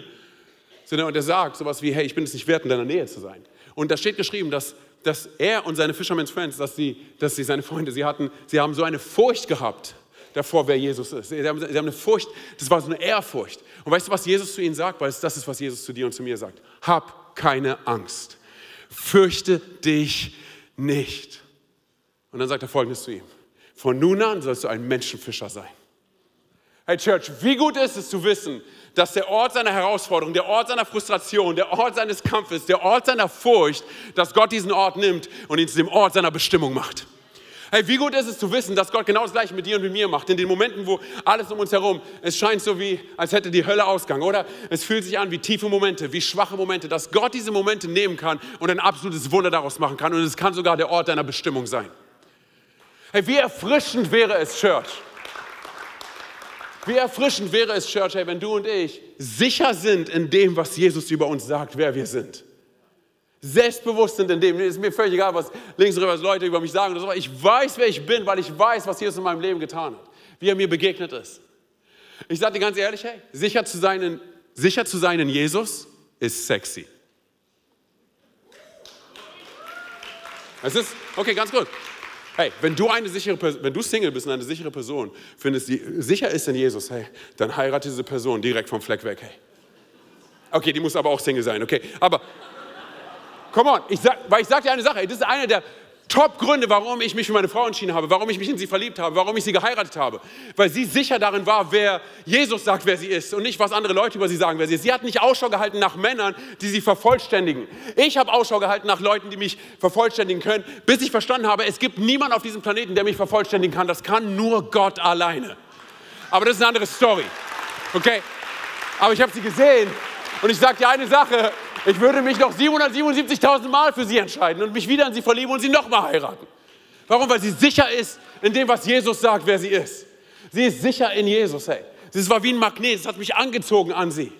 und er sagt sowas wie, hey, ich bin es nicht wert, in deiner Nähe zu sein. Und da steht geschrieben, dass, dass er und seine Fisherman's Friends, dass sie, dass sie seine Freunde, sie hatten, sie haben so eine Furcht gehabt davor, wer Jesus ist. Sie haben, sie haben eine Furcht, das war so eine Ehrfurcht. Und weißt du, was Jesus zu ihnen sagt? Weil das ist, was Jesus zu dir und zu mir sagt. Hab keine Angst. Fürchte dich nicht. Und dann sagt er folgendes zu ihm. Von nun an sollst du ein Menschenfischer sein. Hey Church, wie gut ist es zu wissen, dass der Ort seiner Herausforderung, der Ort seiner Frustration, der Ort seines Kampfes, der Ort seiner Furcht, dass Gott diesen Ort nimmt und ihn zu dem Ort seiner Bestimmung macht. Hey, wie gut ist es zu wissen, dass Gott genau das Gleiche mit dir und mit mir macht. In den Momenten, wo alles um uns herum, es scheint so wie, als hätte die Hölle Ausgang, oder? Es fühlt sich an wie tiefe Momente, wie schwache Momente, dass Gott diese Momente nehmen kann und ein absolutes Wunder daraus machen kann. Und es kann sogar der Ort deiner Bestimmung sein. Hey, wie erfrischend wäre es, Church? Wie erfrischend wäre es, Church, wenn du und ich sicher sind in dem, was Jesus über uns sagt, wer wir sind. Selbstbewusst sind in dem, ist mir völlig egal, was links und rechts Leute über mich sagen. Ich weiß, wer ich bin, weil ich weiß, was Jesus in meinem Leben getan hat, wie er mir begegnet ist. Ich sage dir ganz ehrlich, hey, sicher zu sein in, sicher zu sein in Jesus ist sexy. Es ist, okay, ganz gut. Hey, wenn du eine sichere, wenn du Single bist und eine sichere Person findest, die sicher ist in Jesus, hey, dann heirate diese Person direkt vom Fleck weg, hey. Okay, die muss aber auch Single sein, okay. Aber, come on, ich sag, weil ich sag dir eine Sache, das ist eine der Top-Gründe, warum ich mich für meine Frau entschieden habe, warum ich mich in sie verliebt habe, warum ich sie geheiratet habe. Weil sie sicher darin war, wer Jesus sagt, wer sie ist und nicht, was andere Leute über sie sagen, wer sie ist. Sie hat nicht Ausschau gehalten nach Männern, die sie vervollständigen. Ich habe Ausschau gehalten nach Leuten, die mich vervollständigen können, bis ich verstanden habe, es gibt niemanden auf diesem Planeten, der mich vervollständigen kann. Das kann nur Gott alleine. Aber das ist eine andere Story. Okay? Aber ich habe sie gesehen und ich sage dir eine Sache, ich würde mich noch 777.000 Mal für sie entscheiden und mich wieder in sie verlieben und sie nochmal heiraten. Warum? Weil sie sicher ist in dem, was Jesus sagt, wer sie ist. Sie ist sicher in Jesus, hey. Sie war wie ein Magnet, es hat mich angezogen an sie.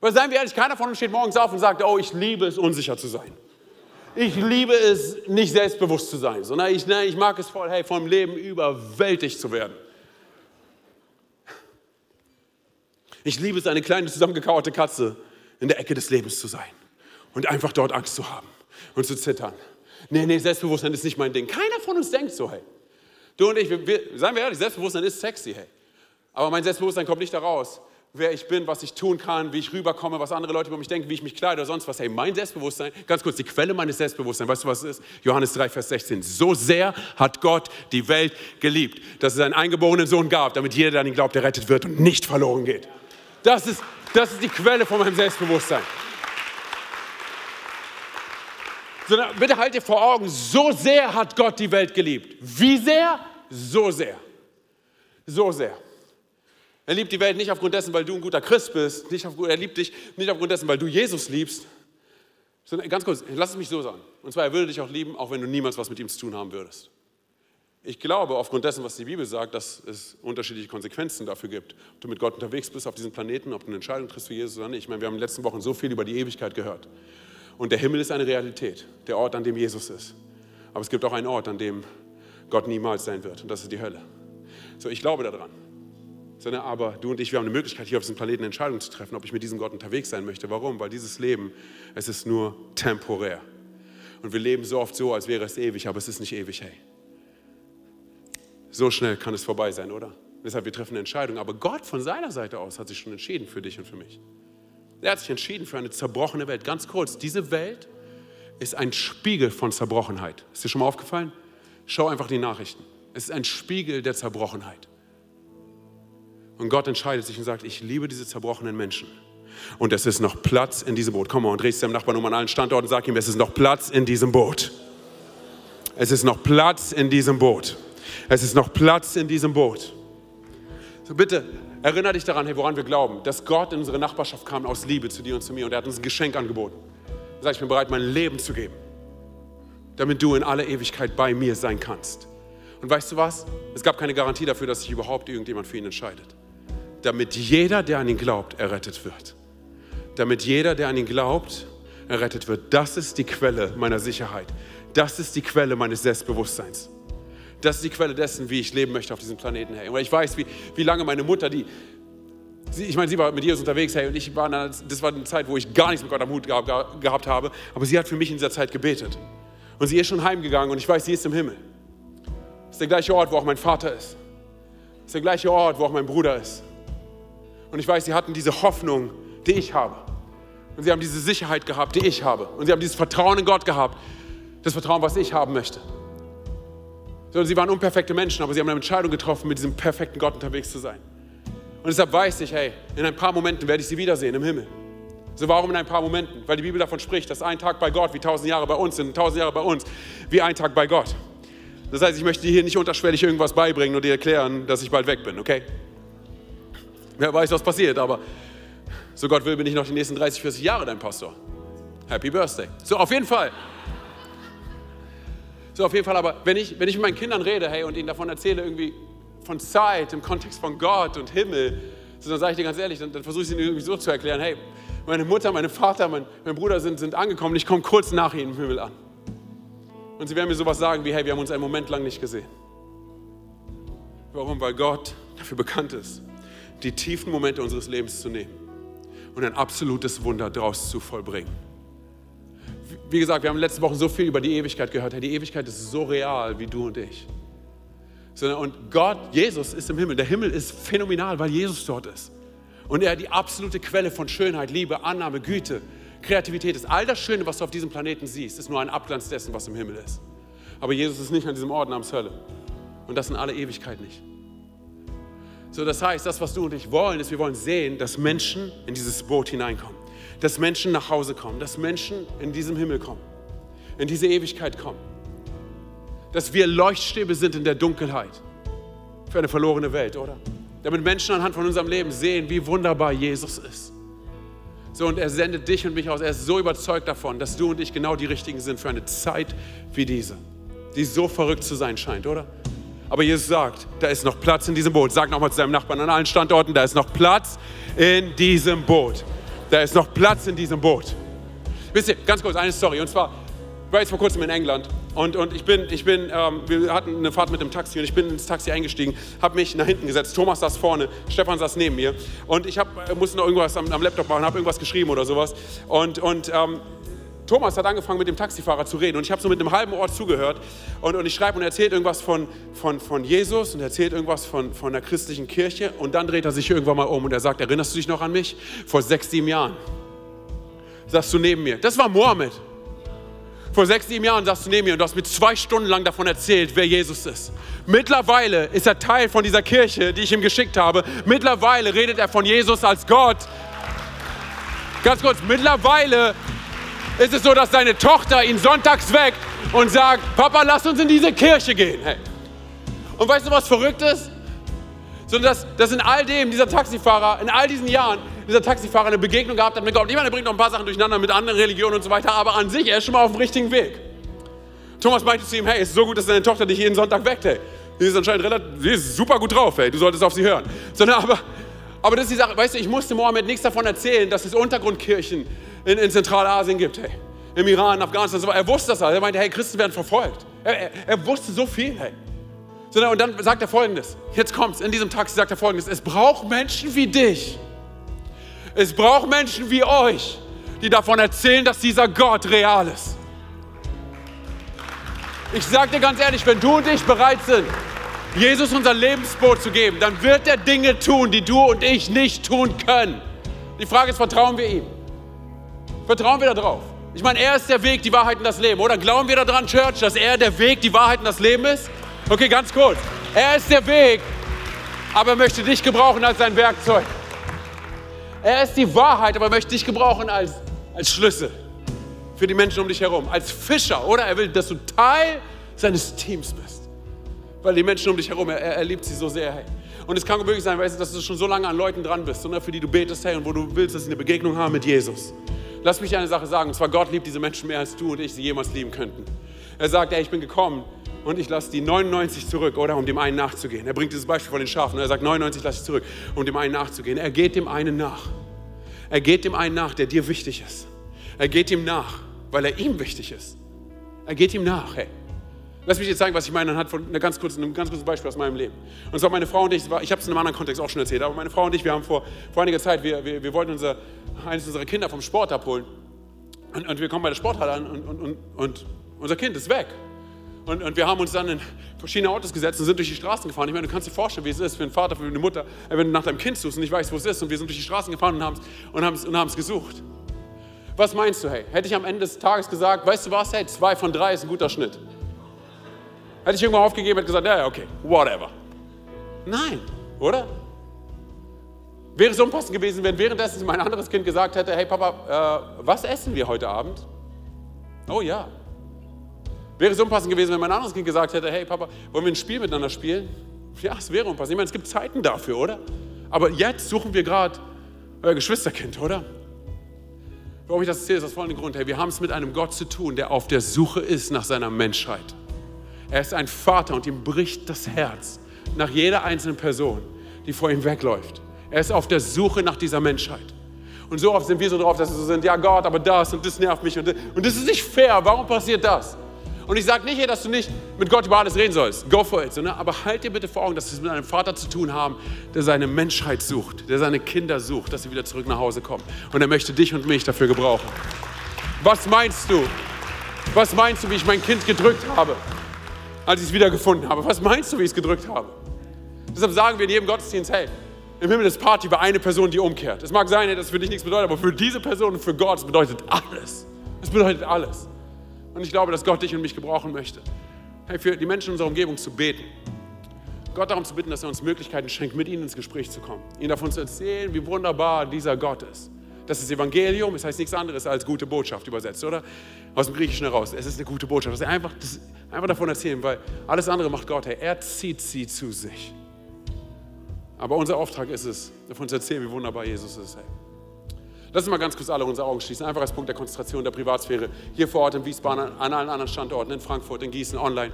Weil seien wir ehrlich, keiner von uns steht morgens auf und sagt, oh, ich liebe es, unsicher zu sein. Ich liebe es, nicht selbstbewusst zu sein, sondern ich, nein, ich mag es voll, hey, vom Leben überwältigt zu werden. Ich liebe es, eine kleine zusammengekauerte Katze in der Ecke des Lebens zu sein und einfach dort Angst zu haben und zu zittern. Nee, nee, Selbstbewusstsein ist nicht mein Ding. Keiner von uns denkt so, hey. Du und ich, wir, seien wir ehrlich, Selbstbewusstsein ist sexy, hey. Aber mein Selbstbewusstsein kommt nicht daraus, wer ich bin, was ich tun kann, wie ich rüberkomme, was andere Leute über mich denken, wie ich mich kleide oder sonst was. Hey, mein Selbstbewusstsein, ganz kurz, die Quelle meines Selbstbewusstseins, weißt du, was es ist? Johannes 3, Vers 16. So sehr hat Gott die Welt geliebt, dass es einen eingeborenen Sohn gab, damit jeder, der an ihn glaubt, errettet wird und nicht verloren geht. Das ist, das ist die Quelle von meinem Selbstbewusstsein. Sondern bitte halt dir vor Augen, so sehr hat Gott die Welt geliebt. Wie sehr? So sehr. So sehr. Er liebt die Welt nicht aufgrund dessen, weil du ein guter Christ bist. Nicht auf, er liebt dich nicht aufgrund dessen, weil du Jesus liebst. Sondern ganz kurz, lass es mich so sagen. Und zwar, er würde dich auch lieben, auch wenn du niemals was mit ihm zu tun haben würdest. Ich glaube, aufgrund dessen, was die Bibel sagt, dass es unterschiedliche Konsequenzen dafür gibt. Ob du mit Gott unterwegs bist auf diesem Planeten, ob du eine Entscheidung triffst für Jesus oder nicht. Ich meine, wir haben in den letzten Wochen so viel über die Ewigkeit gehört. Und der Himmel ist eine Realität, der Ort, an dem Jesus ist. Aber es gibt auch einen Ort, an dem Gott niemals sein wird. Und das ist die Hölle. So, ich glaube daran. Sondern aber du und ich, wir haben eine Möglichkeit, hier auf diesem Planeten Entscheidungen zu treffen, ob ich mit diesem Gott unterwegs sein möchte. Warum? Weil dieses Leben, es ist nur temporär. Und wir leben so oft so, als wäre es ewig, aber es ist nicht ewig, hey. So schnell kann es vorbei sein, oder? Deshalb, wir treffen eine Entscheidung. Aber Gott von seiner Seite aus hat sich schon entschieden für dich und für mich. Er hat sich entschieden für eine zerbrochene Welt. Ganz kurz, diese Welt ist ein Spiegel von Zerbrochenheit. Ist dir schon mal aufgefallen? Schau einfach die Nachrichten. Es ist ein Spiegel der Zerbrochenheit. Und Gott entscheidet sich und sagt, ich liebe diese zerbrochenen Menschen. Und es ist noch Platz in diesem Boot. Komm mal und drehst deinem Nachbarn um an allen Standorten und sag ihm, es ist noch Platz in diesem Boot. Es ist noch Platz in diesem Boot. Es ist noch Platz in diesem Boot. So bitte, Erinnere dich daran, hey, woran wir glauben, dass Gott in unsere Nachbarschaft kam aus Liebe zu dir und zu mir und er hat uns ein Geschenk angeboten. Er sagt, ich bin bereit, mein Leben zu geben, damit du in aller Ewigkeit bei mir sein kannst. Und weißt du was? Es gab keine Garantie dafür, dass sich überhaupt irgendjemand für ihn entscheidet. Damit jeder, der an ihn glaubt, errettet wird. Damit jeder, der an ihn glaubt, errettet wird. Das ist die Quelle meiner Sicherheit. Das ist die Quelle meines Selbstbewusstseins. Das ist die Quelle dessen, wie ich leben möchte auf diesem Planeten. Hey. Und ich weiß, wie, wie lange meine Mutter, die, sie, ich meine, sie war mit Jesus unterwegs, hey, und ich war, das war eine Zeit, wo ich gar nichts mit Gott am Hut gehabt, gehabt habe, aber sie hat für mich in dieser Zeit gebetet. Und sie ist schon heimgegangen und ich weiß, sie ist im Himmel. Das ist der gleiche Ort, wo auch mein Vater ist. Das ist der gleiche Ort, wo auch mein Bruder ist. Und ich weiß, sie hatten diese Hoffnung, die ich habe. Und sie haben diese Sicherheit gehabt, die ich habe. Und sie haben dieses Vertrauen in Gott gehabt, das Vertrauen, was ich haben möchte. Sondern sie waren unperfekte Menschen, aber sie haben eine Entscheidung getroffen, mit diesem perfekten Gott unterwegs zu sein. Und deshalb weiß ich, hey, in ein paar Momenten werde ich sie wiedersehen im Himmel. So warum in ein paar Momenten? Weil die Bibel davon spricht, dass ein Tag bei Gott wie tausend Jahre bei uns sind, tausend Jahre bei uns wie ein Tag bei Gott. Das heißt, ich möchte dir hier nicht unterschwellig irgendwas beibringen und dir erklären, dass ich bald weg bin, okay? Wer weiß, was passiert, aber so Gott will, bin ich noch die nächsten 30, 40 Jahre dein Pastor. Happy Birthday. So, auf jeden Fall. So, auf jeden Fall, aber wenn ich, wenn ich mit meinen Kindern rede, hey, und ihnen davon erzähle, irgendwie von Zeit im Kontext von Gott und Himmel, so, dann sage ich dir ganz ehrlich, dann, dann versuche ich es ihnen irgendwie so zu erklären, hey, meine Mutter, meine Vater, mein, mein Bruder sind, sind angekommen, ich komme kurz nach ihnen im Himmel an. Und sie werden mir sowas sagen wie, hey, wir haben uns einen Moment lang nicht gesehen. Warum? Weil Gott dafür bekannt ist, die tiefen Momente unseres Lebens zu nehmen und ein absolutes Wunder daraus zu vollbringen. Wie gesagt, wir haben letzte Woche so viel über die Ewigkeit gehört. Die Ewigkeit ist so real wie du und ich. Und Gott, Jesus ist im Himmel. Der Himmel ist phänomenal, weil Jesus dort ist. Und er die absolute Quelle von Schönheit, Liebe, Annahme, Güte, Kreativität ist. All das Schöne, was du auf diesem Planeten siehst, ist nur ein Abglanz dessen, was im Himmel ist. Aber Jesus ist nicht an diesem Ort namens Hölle. Und das in alle Ewigkeit nicht. So, das heißt, das, was du und ich wollen, ist, wir wollen sehen, dass Menschen in dieses Boot hineinkommen. Dass Menschen nach Hause kommen. Dass Menschen in diesem Himmel kommen. In diese Ewigkeit kommen. Dass wir Leuchtstäbe sind in der Dunkelheit. Für eine verlorene Welt, oder? Damit Menschen anhand von unserem Leben sehen, wie wunderbar Jesus ist. So, und er sendet dich und mich aus. Er ist so überzeugt davon, dass du und ich genau die Richtigen sind für eine Zeit wie diese, die so verrückt zu sein scheint, oder? Aber Jesus sagt, da ist noch Platz in diesem Boot. Sag nochmal zu deinem Nachbarn an allen Standorten, da ist noch Platz in diesem Boot. Da ist noch Platz in diesem Boot. Wisst ihr, ganz kurz, eine Story. Und zwar, ich war jetzt vor kurzem in England und, und ich bin, ich bin ähm, wir hatten eine Fahrt mit dem Taxi und ich bin ins Taxi eingestiegen, habe mich nach hinten gesetzt. Thomas saß vorne, Stefan saß neben mir und ich hab, äh, musste noch irgendwas am, am Laptop machen, habe irgendwas geschrieben oder sowas. Und, und ähm, Thomas hat angefangen mit dem Taxifahrer zu reden und ich habe so mit einem halben Ohr zugehört und, und ich schreibe und er erzählt irgendwas von, von, von Jesus und er erzählt irgendwas von, von der christlichen Kirche und dann dreht er sich irgendwann mal um und er sagt, erinnerst du dich noch an mich? Vor sechs, sieben Jahren saßt du neben mir. Das war Mohammed. Vor sechs, sieben Jahren saßt du neben mir und du hast mir zwei Stunden lang davon erzählt, wer Jesus ist. Mittlerweile ist er Teil von dieser Kirche, die ich ihm geschickt habe. Mittlerweile redet er von Jesus als Gott. Ganz kurz, mittlerweile ist es so, dass deine Tochter ihn sonntags weckt und sagt, Papa, lass uns in diese Kirche gehen. Hey. Und weißt du, was verrückt ist? Sondern dass, dass in all dem dieser Taxifahrer, in all diesen Jahren, dieser Taxifahrer eine Begegnung gehabt hat mit Gott. Ich meine, er bringt noch ein paar Sachen durcheinander mit anderen Religionen und so weiter, aber an sich, er ist schon mal auf dem richtigen Weg. Thomas meinte zu ihm, hey, es ist so gut, dass deine Tochter dich jeden Sonntag weckt, hey. Sie ist anscheinend relativ, sie ist super gut drauf, hey. Du solltest auf sie hören. Sondern aber, aber das ist die Sache, weißt du, ich musste Mohammed nichts davon erzählen, dass es Untergrundkirchen in, in Zentralasien gibt, hey. Im Iran, Afghanistan, er wusste das alles. Er meinte, hey, Christen werden verfolgt. Er, er, er wusste so viel, hey. Und dann sagt er folgendes, jetzt kommt's, in diesem Taxi sagt er folgendes, es braucht Menschen wie dich, es braucht Menschen wie euch, die davon erzählen, dass dieser Gott real ist. Ich sage dir ganz ehrlich, wenn du und ich bereit sind, Jesus unser Lebensboot zu geben, dann wird er Dinge tun, die du und ich nicht tun können. Die Frage ist, vertrauen wir ihm? Vertrauen wir darauf? Ich meine, er ist der Weg, die Wahrheit und das Leben. Oder glauben wir daran, Church, dass er der Weg, die Wahrheit und das Leben ist? Okay, ganz kurz. Er ist der Weg, aber er möchte dich gebrauchen als sein Werkzeug. Er ist die Wahrheit, aber er möchte dich gebrauchen als, als Schlüssel für die Menschen um dich herum, als Fischer, oder? Er will, dass du Teil seines Teams bist. Weil die Menschen um dich herum, er, er liebt sie so sehr. Hey. Und es kann wirklich sein, weißt du, dass du schon so lange an Leuten dran bist, sondern für die du betest, hey, und wo du willst, dass sie eine Begegnung haben mit Jesus. Lass mich eine Sache sagen, und zwar Gott liebt diese Menschen mehr, als du und ich sie jemals lieben könnten. Er sagt, ey, ich bin gekommen und ich lasse die 99 zurück, oder um dem einen nachzugehen. Er bringt dieses Beispiel von den Schafen. Er sagt, 99 lasse ich zurück, um dem einen nachzugehen. Er geht dem einen nach. Er geht dem einen nach, der dir wichtig ist. Er geht ihm nach, weil er ihm wichtig ist. Er geht ihm nach, hey. Lass mich dir zeigen, was ich meine anhand von einer ganz kurzen, einem ganz kurzen Beispiel aus meinem Leben. Und zwar meine Frau und ich, ich habe es in einem anderen Kontext auch schon erzählt, aber meine Frau und ich, wir haben vor, vor einiger Zeit, wir, wir, wir wollten unser, eines unserer Kinder vom Sport abholen. Und, und wir kommen bei der Sporthalle an und, und, und, unser Kind ist weg. Und, und, wir haben uns dann in verschiedene Autos gesetzt und sind durch die Straßen gefahren. Ich meine, du kannst dir vorstellen, wie es ist für einen Vater, für eine Mutter, wenn du nach deinem Kind suchst und nicht weißt, wo es ist. Und wir sind durch die Straßen gefahren und haben es und und gesucht. Was meinst du, hey? Hätte ich am Ende des Tages gesagt, weißt du was, hey, zwei von drei ist ein guter Schnitt. Hätte ich irgendwann aufgegeben, hätte gesagt, ja, okay, whatever. Nein, oder? Wäre es unpassend gewesen, wenn währenddessen mein anderes Kind gesagt hätte, hey Papa, äh, was essen wir heute Abend? Oh ja. Wäre es unpassend gewesen, wenn mein anderes Kind gesagt hätte, hey Papa, wollen wir ein Spiel miteinander spielen? Ja, es wäre unpassend. Ich meine, es gibt Zeiten dafür, oder? Aber jetzt suchen wir gerade euer Geschwisterkind, oder? Warum ich das erzähle, ist aus folgendem Grund. Hey, wir haben es mit einem Gott zu tun, der auf der Suche ist nach seiner Menschheit. Er ist ein Vater und ihm bricht das Herz nach jeder einzelnen Person, die vor ihm wegläuft. Er ist auf der Suche nach dieser Menschheit. Und so oft sind wir so drauf, dass wir so sind, ja Gott, aber das und das nervt mich und das, und das ist nicht fair. Warum passiert das? Und ich sage nicht hier, dass du nicht mit Gott über alles reden sollst. Go for it. So, ne? Aber halt dir bitte vor Augen, dass wir es mit einem Vater zu tun haben, der seine Menschheit sucht, der seine Kinder sucht, dass sie wieder zurück nach Hause kommen. Und er möchte dich und mich dafür gebrauchen. Was meinst du? Was meinst du, wie ich mein Kind gedrückt habe, als ich es wieder gefunden habe? Was meinst du, wie ich es gedrückt habe? Deshalb sagen wir in jedem Gottesdienst, hey, im Himmel ist Party bei einer Person, die umkehrt. Es mag sein, dass es für dich nichts bedeutet, aber für diese Person und für Gott, es bedeutet alles. Es bedeutet alles. Und ich glaube, dass Gott dich und mich gebrauchen möchte. Hey, für die Menschen in unserer Umgebung zu beten. Gott darum zu bitten, dass er uns Möglichkeiten schenkt, mit ihnen ins Gespräch zu kommen. Ihnen davon zu erzählen, wie wunderbar dieser Gott ist. Das ist Evangelium, das heißt nichts anderes als gute Botschaft übersetzt, oder? Aus dem Griechischen heraus. Es ist eine gute Botschaft. Dass er einfach, das, einfach davon erzählen, weil alles andere macht Gott. Hey, er zieht sie zu sich. Aber unser Auftrag ist es, davon zu erzählen, wie wunderbar Jesus ist. Hey. Lass uns mal ganz kurz alle unsere Augen schließen, einfach als Punkt der Konzentration der Privatsphäre. Hier vor Ort in Wiesbaden, an allen anderen Standorten, in Frankfurt, in Gießen, online.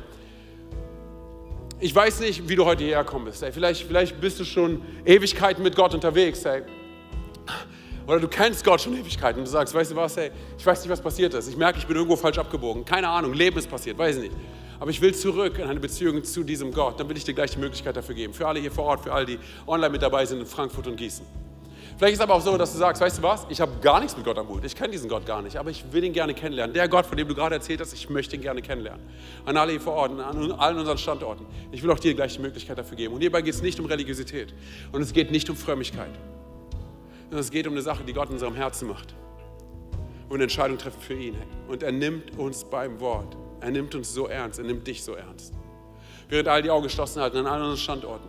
Ich weiß nicht, wie du heute hierher gekommen bist. Ey. Vielleicht, vielleicht bist du schon Ewigkeiten mit Gott unterwegs. Ey. Oder du kennst Gott schon Ewigkeiten und du sagst, weißt du was, ey, ich weiß nicht, was passiert ist. Ich merke, ich bin irgendwo falsch abgebogen. Keine Ahnung, Leben ist passiert, weiß ich nicht. Aber ich will zurück in eine Beziehung zu diesem Gott. Dann will ich dir gleich die Möglichkeit dafür geben. Für alle hier vor Ort, für alle, die online mit dabei sind in Frankfurt und Gießen. Vielleicht ist es aber auch so, dass du sagst, weißt du was, ich habe gar nichts mit Gott am Hut. Ich kenne diesen Gott gar nicht, aber ich will ihn gerne kennenlernen. Der Gott, von dem du gerade erzählt hast, ich möchte ihn gerne kennenlernen. An alle hier vor Ort, an allen unseren Standorten. Ich will auch dir gleich die Möglichkeit dafür geben. Und hierbei geht es nicht um Religiosität und es geht nicht um Frömmigkeit. Sondern es geht um eine Sache, die Gott in unserem Herzen macht. Und eine Entscheidung treffen für ihn. Und er nimmt uns beim Wort. Er nimmt uns so ernst, er nimmt dich so ernst. Während all die Augen geschlossen halten an allen unseren Standorten.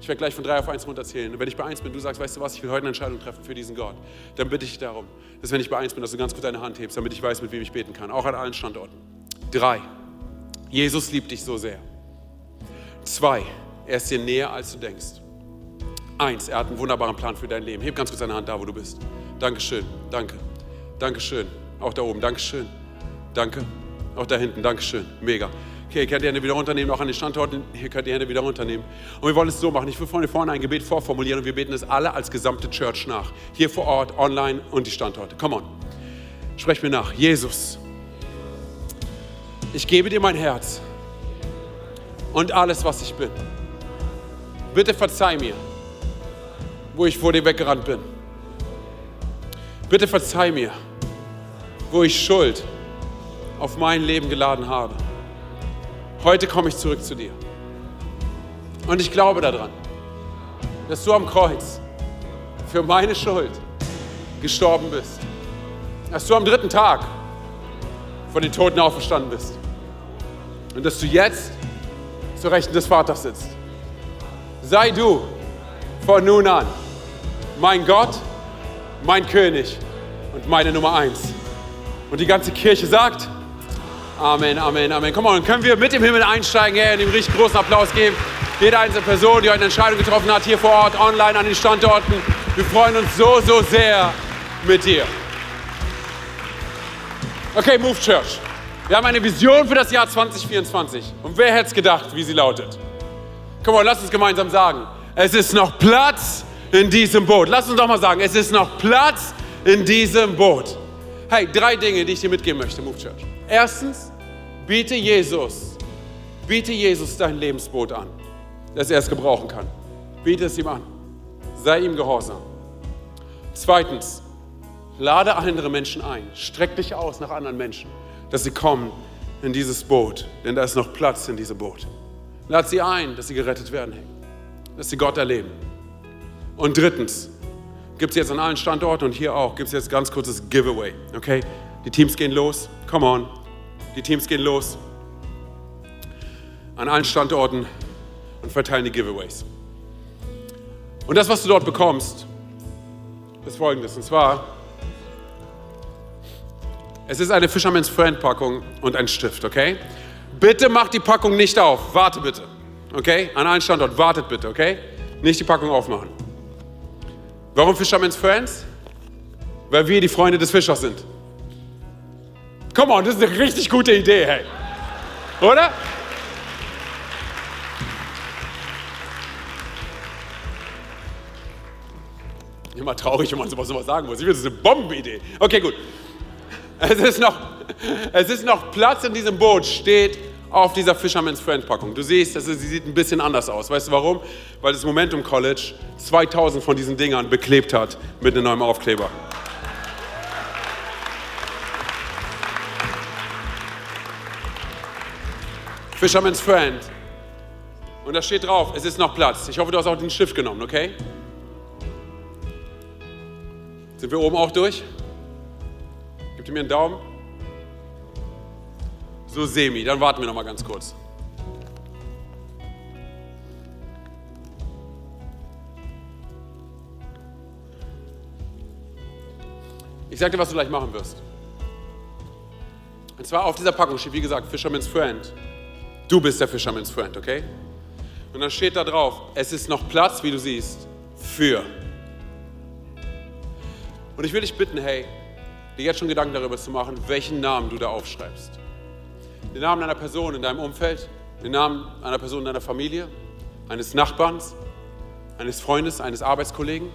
Ich werde gleich von drei auf eins runterzählen. Und wenn ich bei eins bin, du sagst, weißt du was, ich will heute eine Entscheidung treffen für diesen Gott, dann bitte ich darum, dass wenn ich bei eins bin, dass du ganz kurz deine Hand hebst, damit ich weiß, mit wem ich beten kann. Auch an allen Standorten. Drei. Jesus liebt dich so sehr. Zwei. Er ist dir näher, als du denkst. Eins. Er hat einen wunderbaren Plan für dein Leben. Heb ganz kurz deine Hand da, wo du bist. Dankeschön. Danke. Dankeschön. Auch da oben. Dankeschön. Danke. Auch da hinten. Dankeschön. Mega. Okay, ihr könnt die Hände wieder runternehmen, auch an den Standorten. Hier könnt ihr die Hände wieder runternehmen. Und wir wollen es so machen. Ich will vorne vorne ein Gebet vorformulieren und wir beten es alle als gesamte Church nach. Hier vor Ort, online und die Standorte. Come on. Sprech mir nach. Jesus, ich gebe dir mein Herz und alles, was ich bin. Bitte verzeih mir, wo ich vor dir weggerannt bin. Bitte verzeih mir, wo ich Schuld auf mein Leben geladen habe. Heute komme ich zurück zu dir. Und ich glaube daran, dass du am Kreuz für meine Schuld gestorben bist. Dass du am dritten Tag von den Toten auferstanden bist. Und dass du jetzt zur Rechten des Vaters sitzt. Sei du von nun an mein Gott, mein König und meine Nummer eins. Und die ganze Kirche sagt, Amen, Amen, Amen. Komm mal, können wir mit dem Himmel einsteigen, hey, und ihm richtig großen Applaus geben. jede einzelne Person, die heute eine Entscheidung getroffen hat, hier vor Ort, online, an den Standorten. Wir freuen uns so, so sehr mit dir. Okay, Move Church. Wir haben eine Vision für das Jahr 2024. Und wer hätte es gedacht, wie sie lautet? Komm on, lass uns gemeinsam sagen. Es ist noch Platz in diesem Boot. Lass uns doch mal sagen, es ist noch Platz in diesem Boot. Hey, drei Dinge, die ich dir mitgeben möchte, Move Church. Erstens, biete Jesus, biete Jesus dein Lebensboot an, dass er es gebrauchen kann. Biete es ihm an. Sei ihm gehorsam. Zweitens, lade andere Menschen ein. Streck dich aus nach anderen Menschen, dass sie kommen in dieses Boot, denn da ist noch Platz in diesem Boot. Lad sie ein, dass sie gerettet werden, dass sie Gott erleben. Und drittens, gibt es jetzt an allen Standorten und hier auch, gibt es jetzt ganz kurzes Giveaway, okay? Die Teams gehen los, come on, die Teams gehen los an allen Standorten und verteilen die Giveaways. Und das, was du dort bekommst, ist folgendes. Und zwar, es ist eine Fisherman's Friend Packung und ein Stift, okay? Bitte mach die Packung nicht auf. Warte bitte. Okay? An allen Standorten. Wartet bitte, okay? Nicht die Packung aufmachen. Warum Fisherman's Friends? Weil wir die Freunde des Fischers sind. Come on, das ist eine richtig gute Idee, hey. Oder? Immer traurig, wenn man sowas, sowas sagen muss. Ich will, das ist eine Bombenidee. Okay, gut. Es ist, noch, es ist noch Platz in diesem Boot, steht auf dieser Fisherman's Friend Packung. Du siehst, sie sieht ein bisschen anders aus. Weißt du warum? Weil das Momentum College 2000 von diesen Dingern beklebt hat mit einem neuen Aufkleber. Fisherman's Friend. Und da steht drauf, es ist noch Platz. Ich hoffe, du hast auch den Stift genommen, okay? Sind wir oben auch durch? Gib mir einen Daumen. So semi, dann warten wir noch mal ganz kurz. Ich sag dir, was du gleich machen wirst. Und zwar auf dieser Packung steht, wie gesagt, Fisherman's Friend. Du bist der Fisherman's Friend, okay? Und dann steht da drauf, es ist noch Platz, wie du siehst, für. Und ich will dich bitten, hey, dir jetzt schon Gedanken darüber zu machen, welchen Namen du da aufschreibst. Den Namen einer Person in deinem Umfeld, den Namen einer Person in deiner Familie, eines Nachbarns, eines Freundes, eines Arbeitskollegen.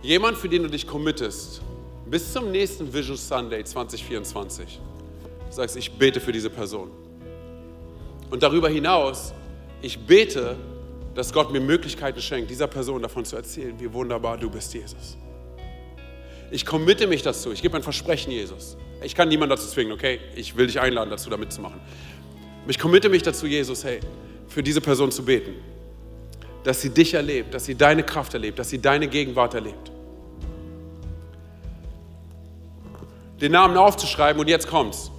Jemand, für den du dich committest, bis zum nächsten Vision Sunday 2024. Du sagst, ich bete für diese Person. Und darüber hinaus, ich bete, dass Gott mir Möglichkeiten schenkt, dieser Person davon zu erzählen, wie wunderbar du bist, Jesus. Ich committe mich dazu. Ich gebe ein Versprechen, Jesus. Ich kann niemanden dazu zwingen, okay? Ich will dich einladen, dazu da mitzumachen. Ich committe mich dazu, Jesus, hey, für diese Person zu beten. Dass sie dich erlebt, dass sie deine Kraft erlebt, dass sie deine Gegenwart erlebt. Den Namen aufzuschreiben und jetzt kommt's.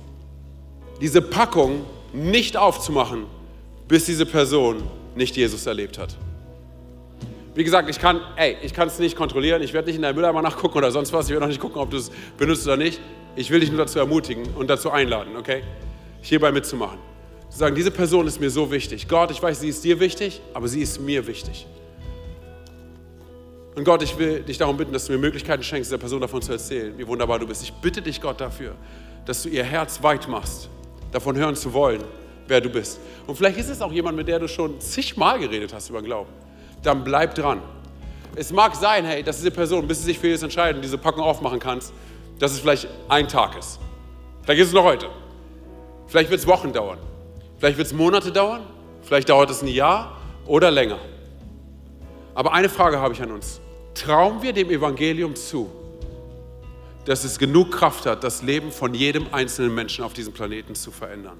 Diese Packung nicht aufzumachen, bis diese Person nicht Jesus erlebt hat. Wie gesagt, ich kann es nicht kontrollieren. Ich werde nicht in deinem Mülleimer nachgucken oder sonst was. Ich werde noch nicht gucken, ob du es benutzt oder nicht. Ich will dich nur dazu ermutigen und dazu einladen, okay? Hierbei mitzumachen. Zu sagen, diese Person ist mir so wichtig. Gott, ich weiß, sie ist dir wichtig, aber sie ist mir wichtig. Und Gott, ich will dich darum bitten, dass du mir Möglichkeiten schenkst, dieser Person davon zu erzählen, wie wunderbar du bist. Ich bitte dich, Gott, dafür, dass du ihr Herz weit machst, davon hören zu wollen, wer du bist. Und vielleicht ist es auch jemand, mit der du schon zigmal geredet hast über Glauben dann bleib dran. Es mag sein, hey, dass diese Person, bis sie sich für Jesus entscheidet und diese Packung aufmachen kannst, dass es vielleicht ein Tag ist. Vielleicht ist es noch heute. Vielleicht wird es Wochen dauern. Vielleicht wird es Monate dauern. Vielleicht dauert es ein Jahr oder länger. Aber eine Frage habe ich an uns. Trauen wir dem Evangelium zu, dass es genug Kraft hat, das Leben von jedem einzelnen Menschen auf diesem Planeten zu verändern?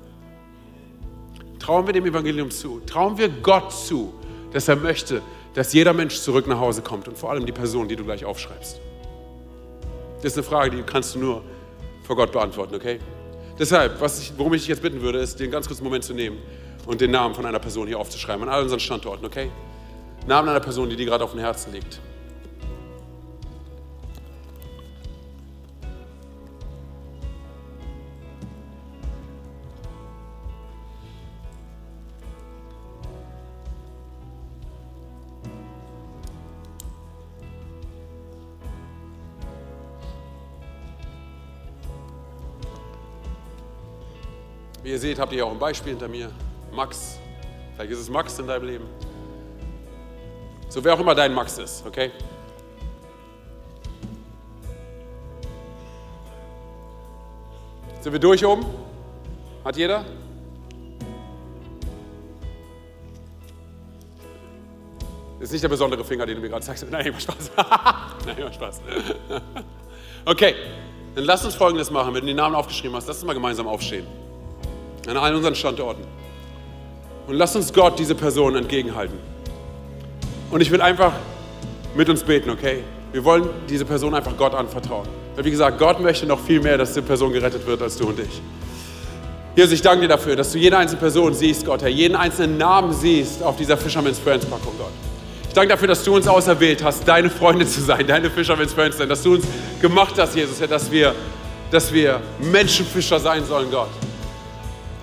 Trauen wir dem Evangelium zu? Trauen wir Gott zu, dass er möchte, dass jeder Mensch zurück nach Hause kommt und vor allem die Person, die du gleich aufschreibst. Das ist eine Frage, die kannst du nur vor Gott beantworten, okay? Deshalb, was ich, worum ich dich jetzt bitten würde, ist, den ganz kurzen Moment zu nehmen und den Namen von einer Person hier aufzuschreiben, an all unseren Standorten, okay? Namen einer Person, die dir gerade auf dem Herzen liegt. Wie ihr seht, habt ihr auch ein Beispiel hinter mir. Max. Vielleicht ist es Max in deinem Leben. So wer auch immer dein Max ist, okay? Sind wir durch oben? Hat jeder? Ist nicht der besondere Finger, den du mir gerade zeigst. Nein, immer Spaß. Nein, immer Spaß. Okay, dann lass uns Folgendes machen. Wenn du die Namen aufgeschrieben hast, lass uns mal gemeinsam aufstehen. An allen unseren Standorten. Und lass uns Gott diese Person entgegenhalten. Und ich will einfach mit uns beten, okay? Wir wollen diese Person einfach Gott anvertrauen. Weil wie gesagt, Gott möchte noch viel mehr, dass die Person gerettet wird als du und ich. Jesus, ich danke dir dafür, dass du jede einzelne Person siehst, Gott, Herr, jeden einzelnen Namen siehst auf dieser Fisherman's Friends Packung, Gott. Ich danke dafür, dass du uns auserwählt hast, deine Freunde zu sein, deine Fisherman's Friends zu sein, dass du uns gemacht hast, Jesus, dass wir, dass wir Menschenfischer sein sollen, Gott.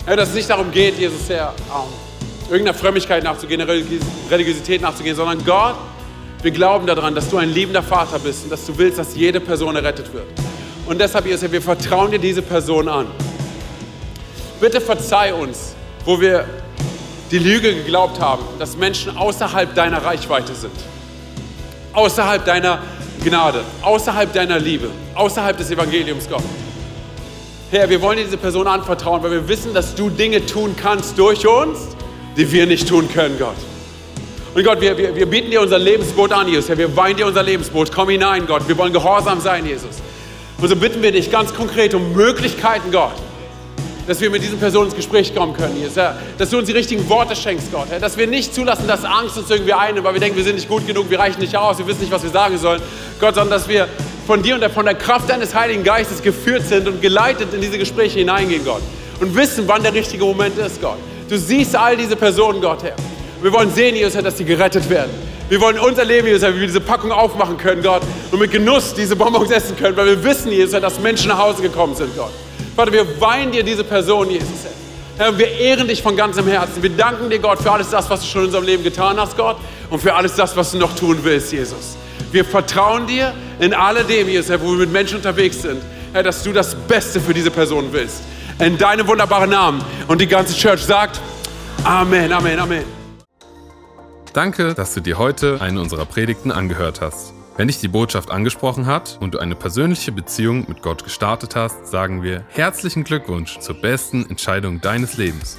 Herr, dass es nicht darum geht, Jesus, Herr, irgendeiner Frömmigkeit nachzugehen, Religiosität nachzugehen, sondern Gott, wir glauben daran, dass du ein liebender Vater bist und dass du willst, dass jede Person errettet wird. Und deshalb, Jesus, wir vertrauen dir diese Person an. Bitte verzeih uns, wo wir die Lüge geglaubt haben, dass Menschen außerhalb deiner Reichweite sind, außerhalb deiner Gnade, außerhalb deiner Liebe, außerhalb des Evangeliums, Gott. Herr, wir wollen dir diese Person anvertrauen, weil wir wissen, dass du Dinge tun kannst durch uns, die wir nicht tun können, Gott. Und Gott, wir, wir, wir bieten dir unser Lebensboot an, Jesus. Herr, wir weihen dir unser Lebensboot. Komm hinein, Gott. Wir wollen gehorsam sein, Jesus. Und so bitten wir dich ganz konkret um Möglichkeiten, Gott dass wir mit diesen Personen ins Gespräch kommen können, Jesus. Herr, dass du uns die richtigen Worte schenkst, Gott. Herr, dass wir nicht zulassen, dass Angst uns irgendwie einnimmt, weil wir denken, wir sind nicht gut genug, wir reichen nicht aus, wir wissen nicht, was wir sagen sollen. Gott, sondern dass wir von dir und von der Kraft deines Heiligen Geistes geführt sind und geleitet in diese Gespräche hineingehen, Gott. Und wissen, wann der richtige Moment ist, Gott. Du siehst all diese Personen, Gott, Herr. Wir wollen sehen, Jesus, Herr, dass sie gerettet werden. Wir wollen unser Leben, Jesus, Herr, wie wir diese Packung aufmachen können, Gott. Und mit Genuss diese Bonbons essen können, weil wir wissen, Jesus, Herr, dass Menschen nach Hause gekommen sind, Gott. Vater, wir weinen dir diese Person, Jesus. Herr, wir ehren dich von ganzem Herzen. Wir danken dir, Gott, für alles das, was du schon in unserem Leben getan hast, Gott, und für alles das, was du noch tun willst, Jesus. Wir vertrauen dir in alledem, Jesus, wo wir mit Menschen unterwegs sind, Herr, dass du das Beste für diese Person willst. In deinem wunderbaren Namen. Und die ganze Church sagt Amen, Amen, Amen. Danke, dass du dir heute eine unserer Predigten angehört hast. Wenn dich die Botschaft angesprochen hat und du eine persönliche Beziehung mit Gott gestartet hast, sagen wir herzlichen Glückwunsch zur besten Entscheidung deines Lebens.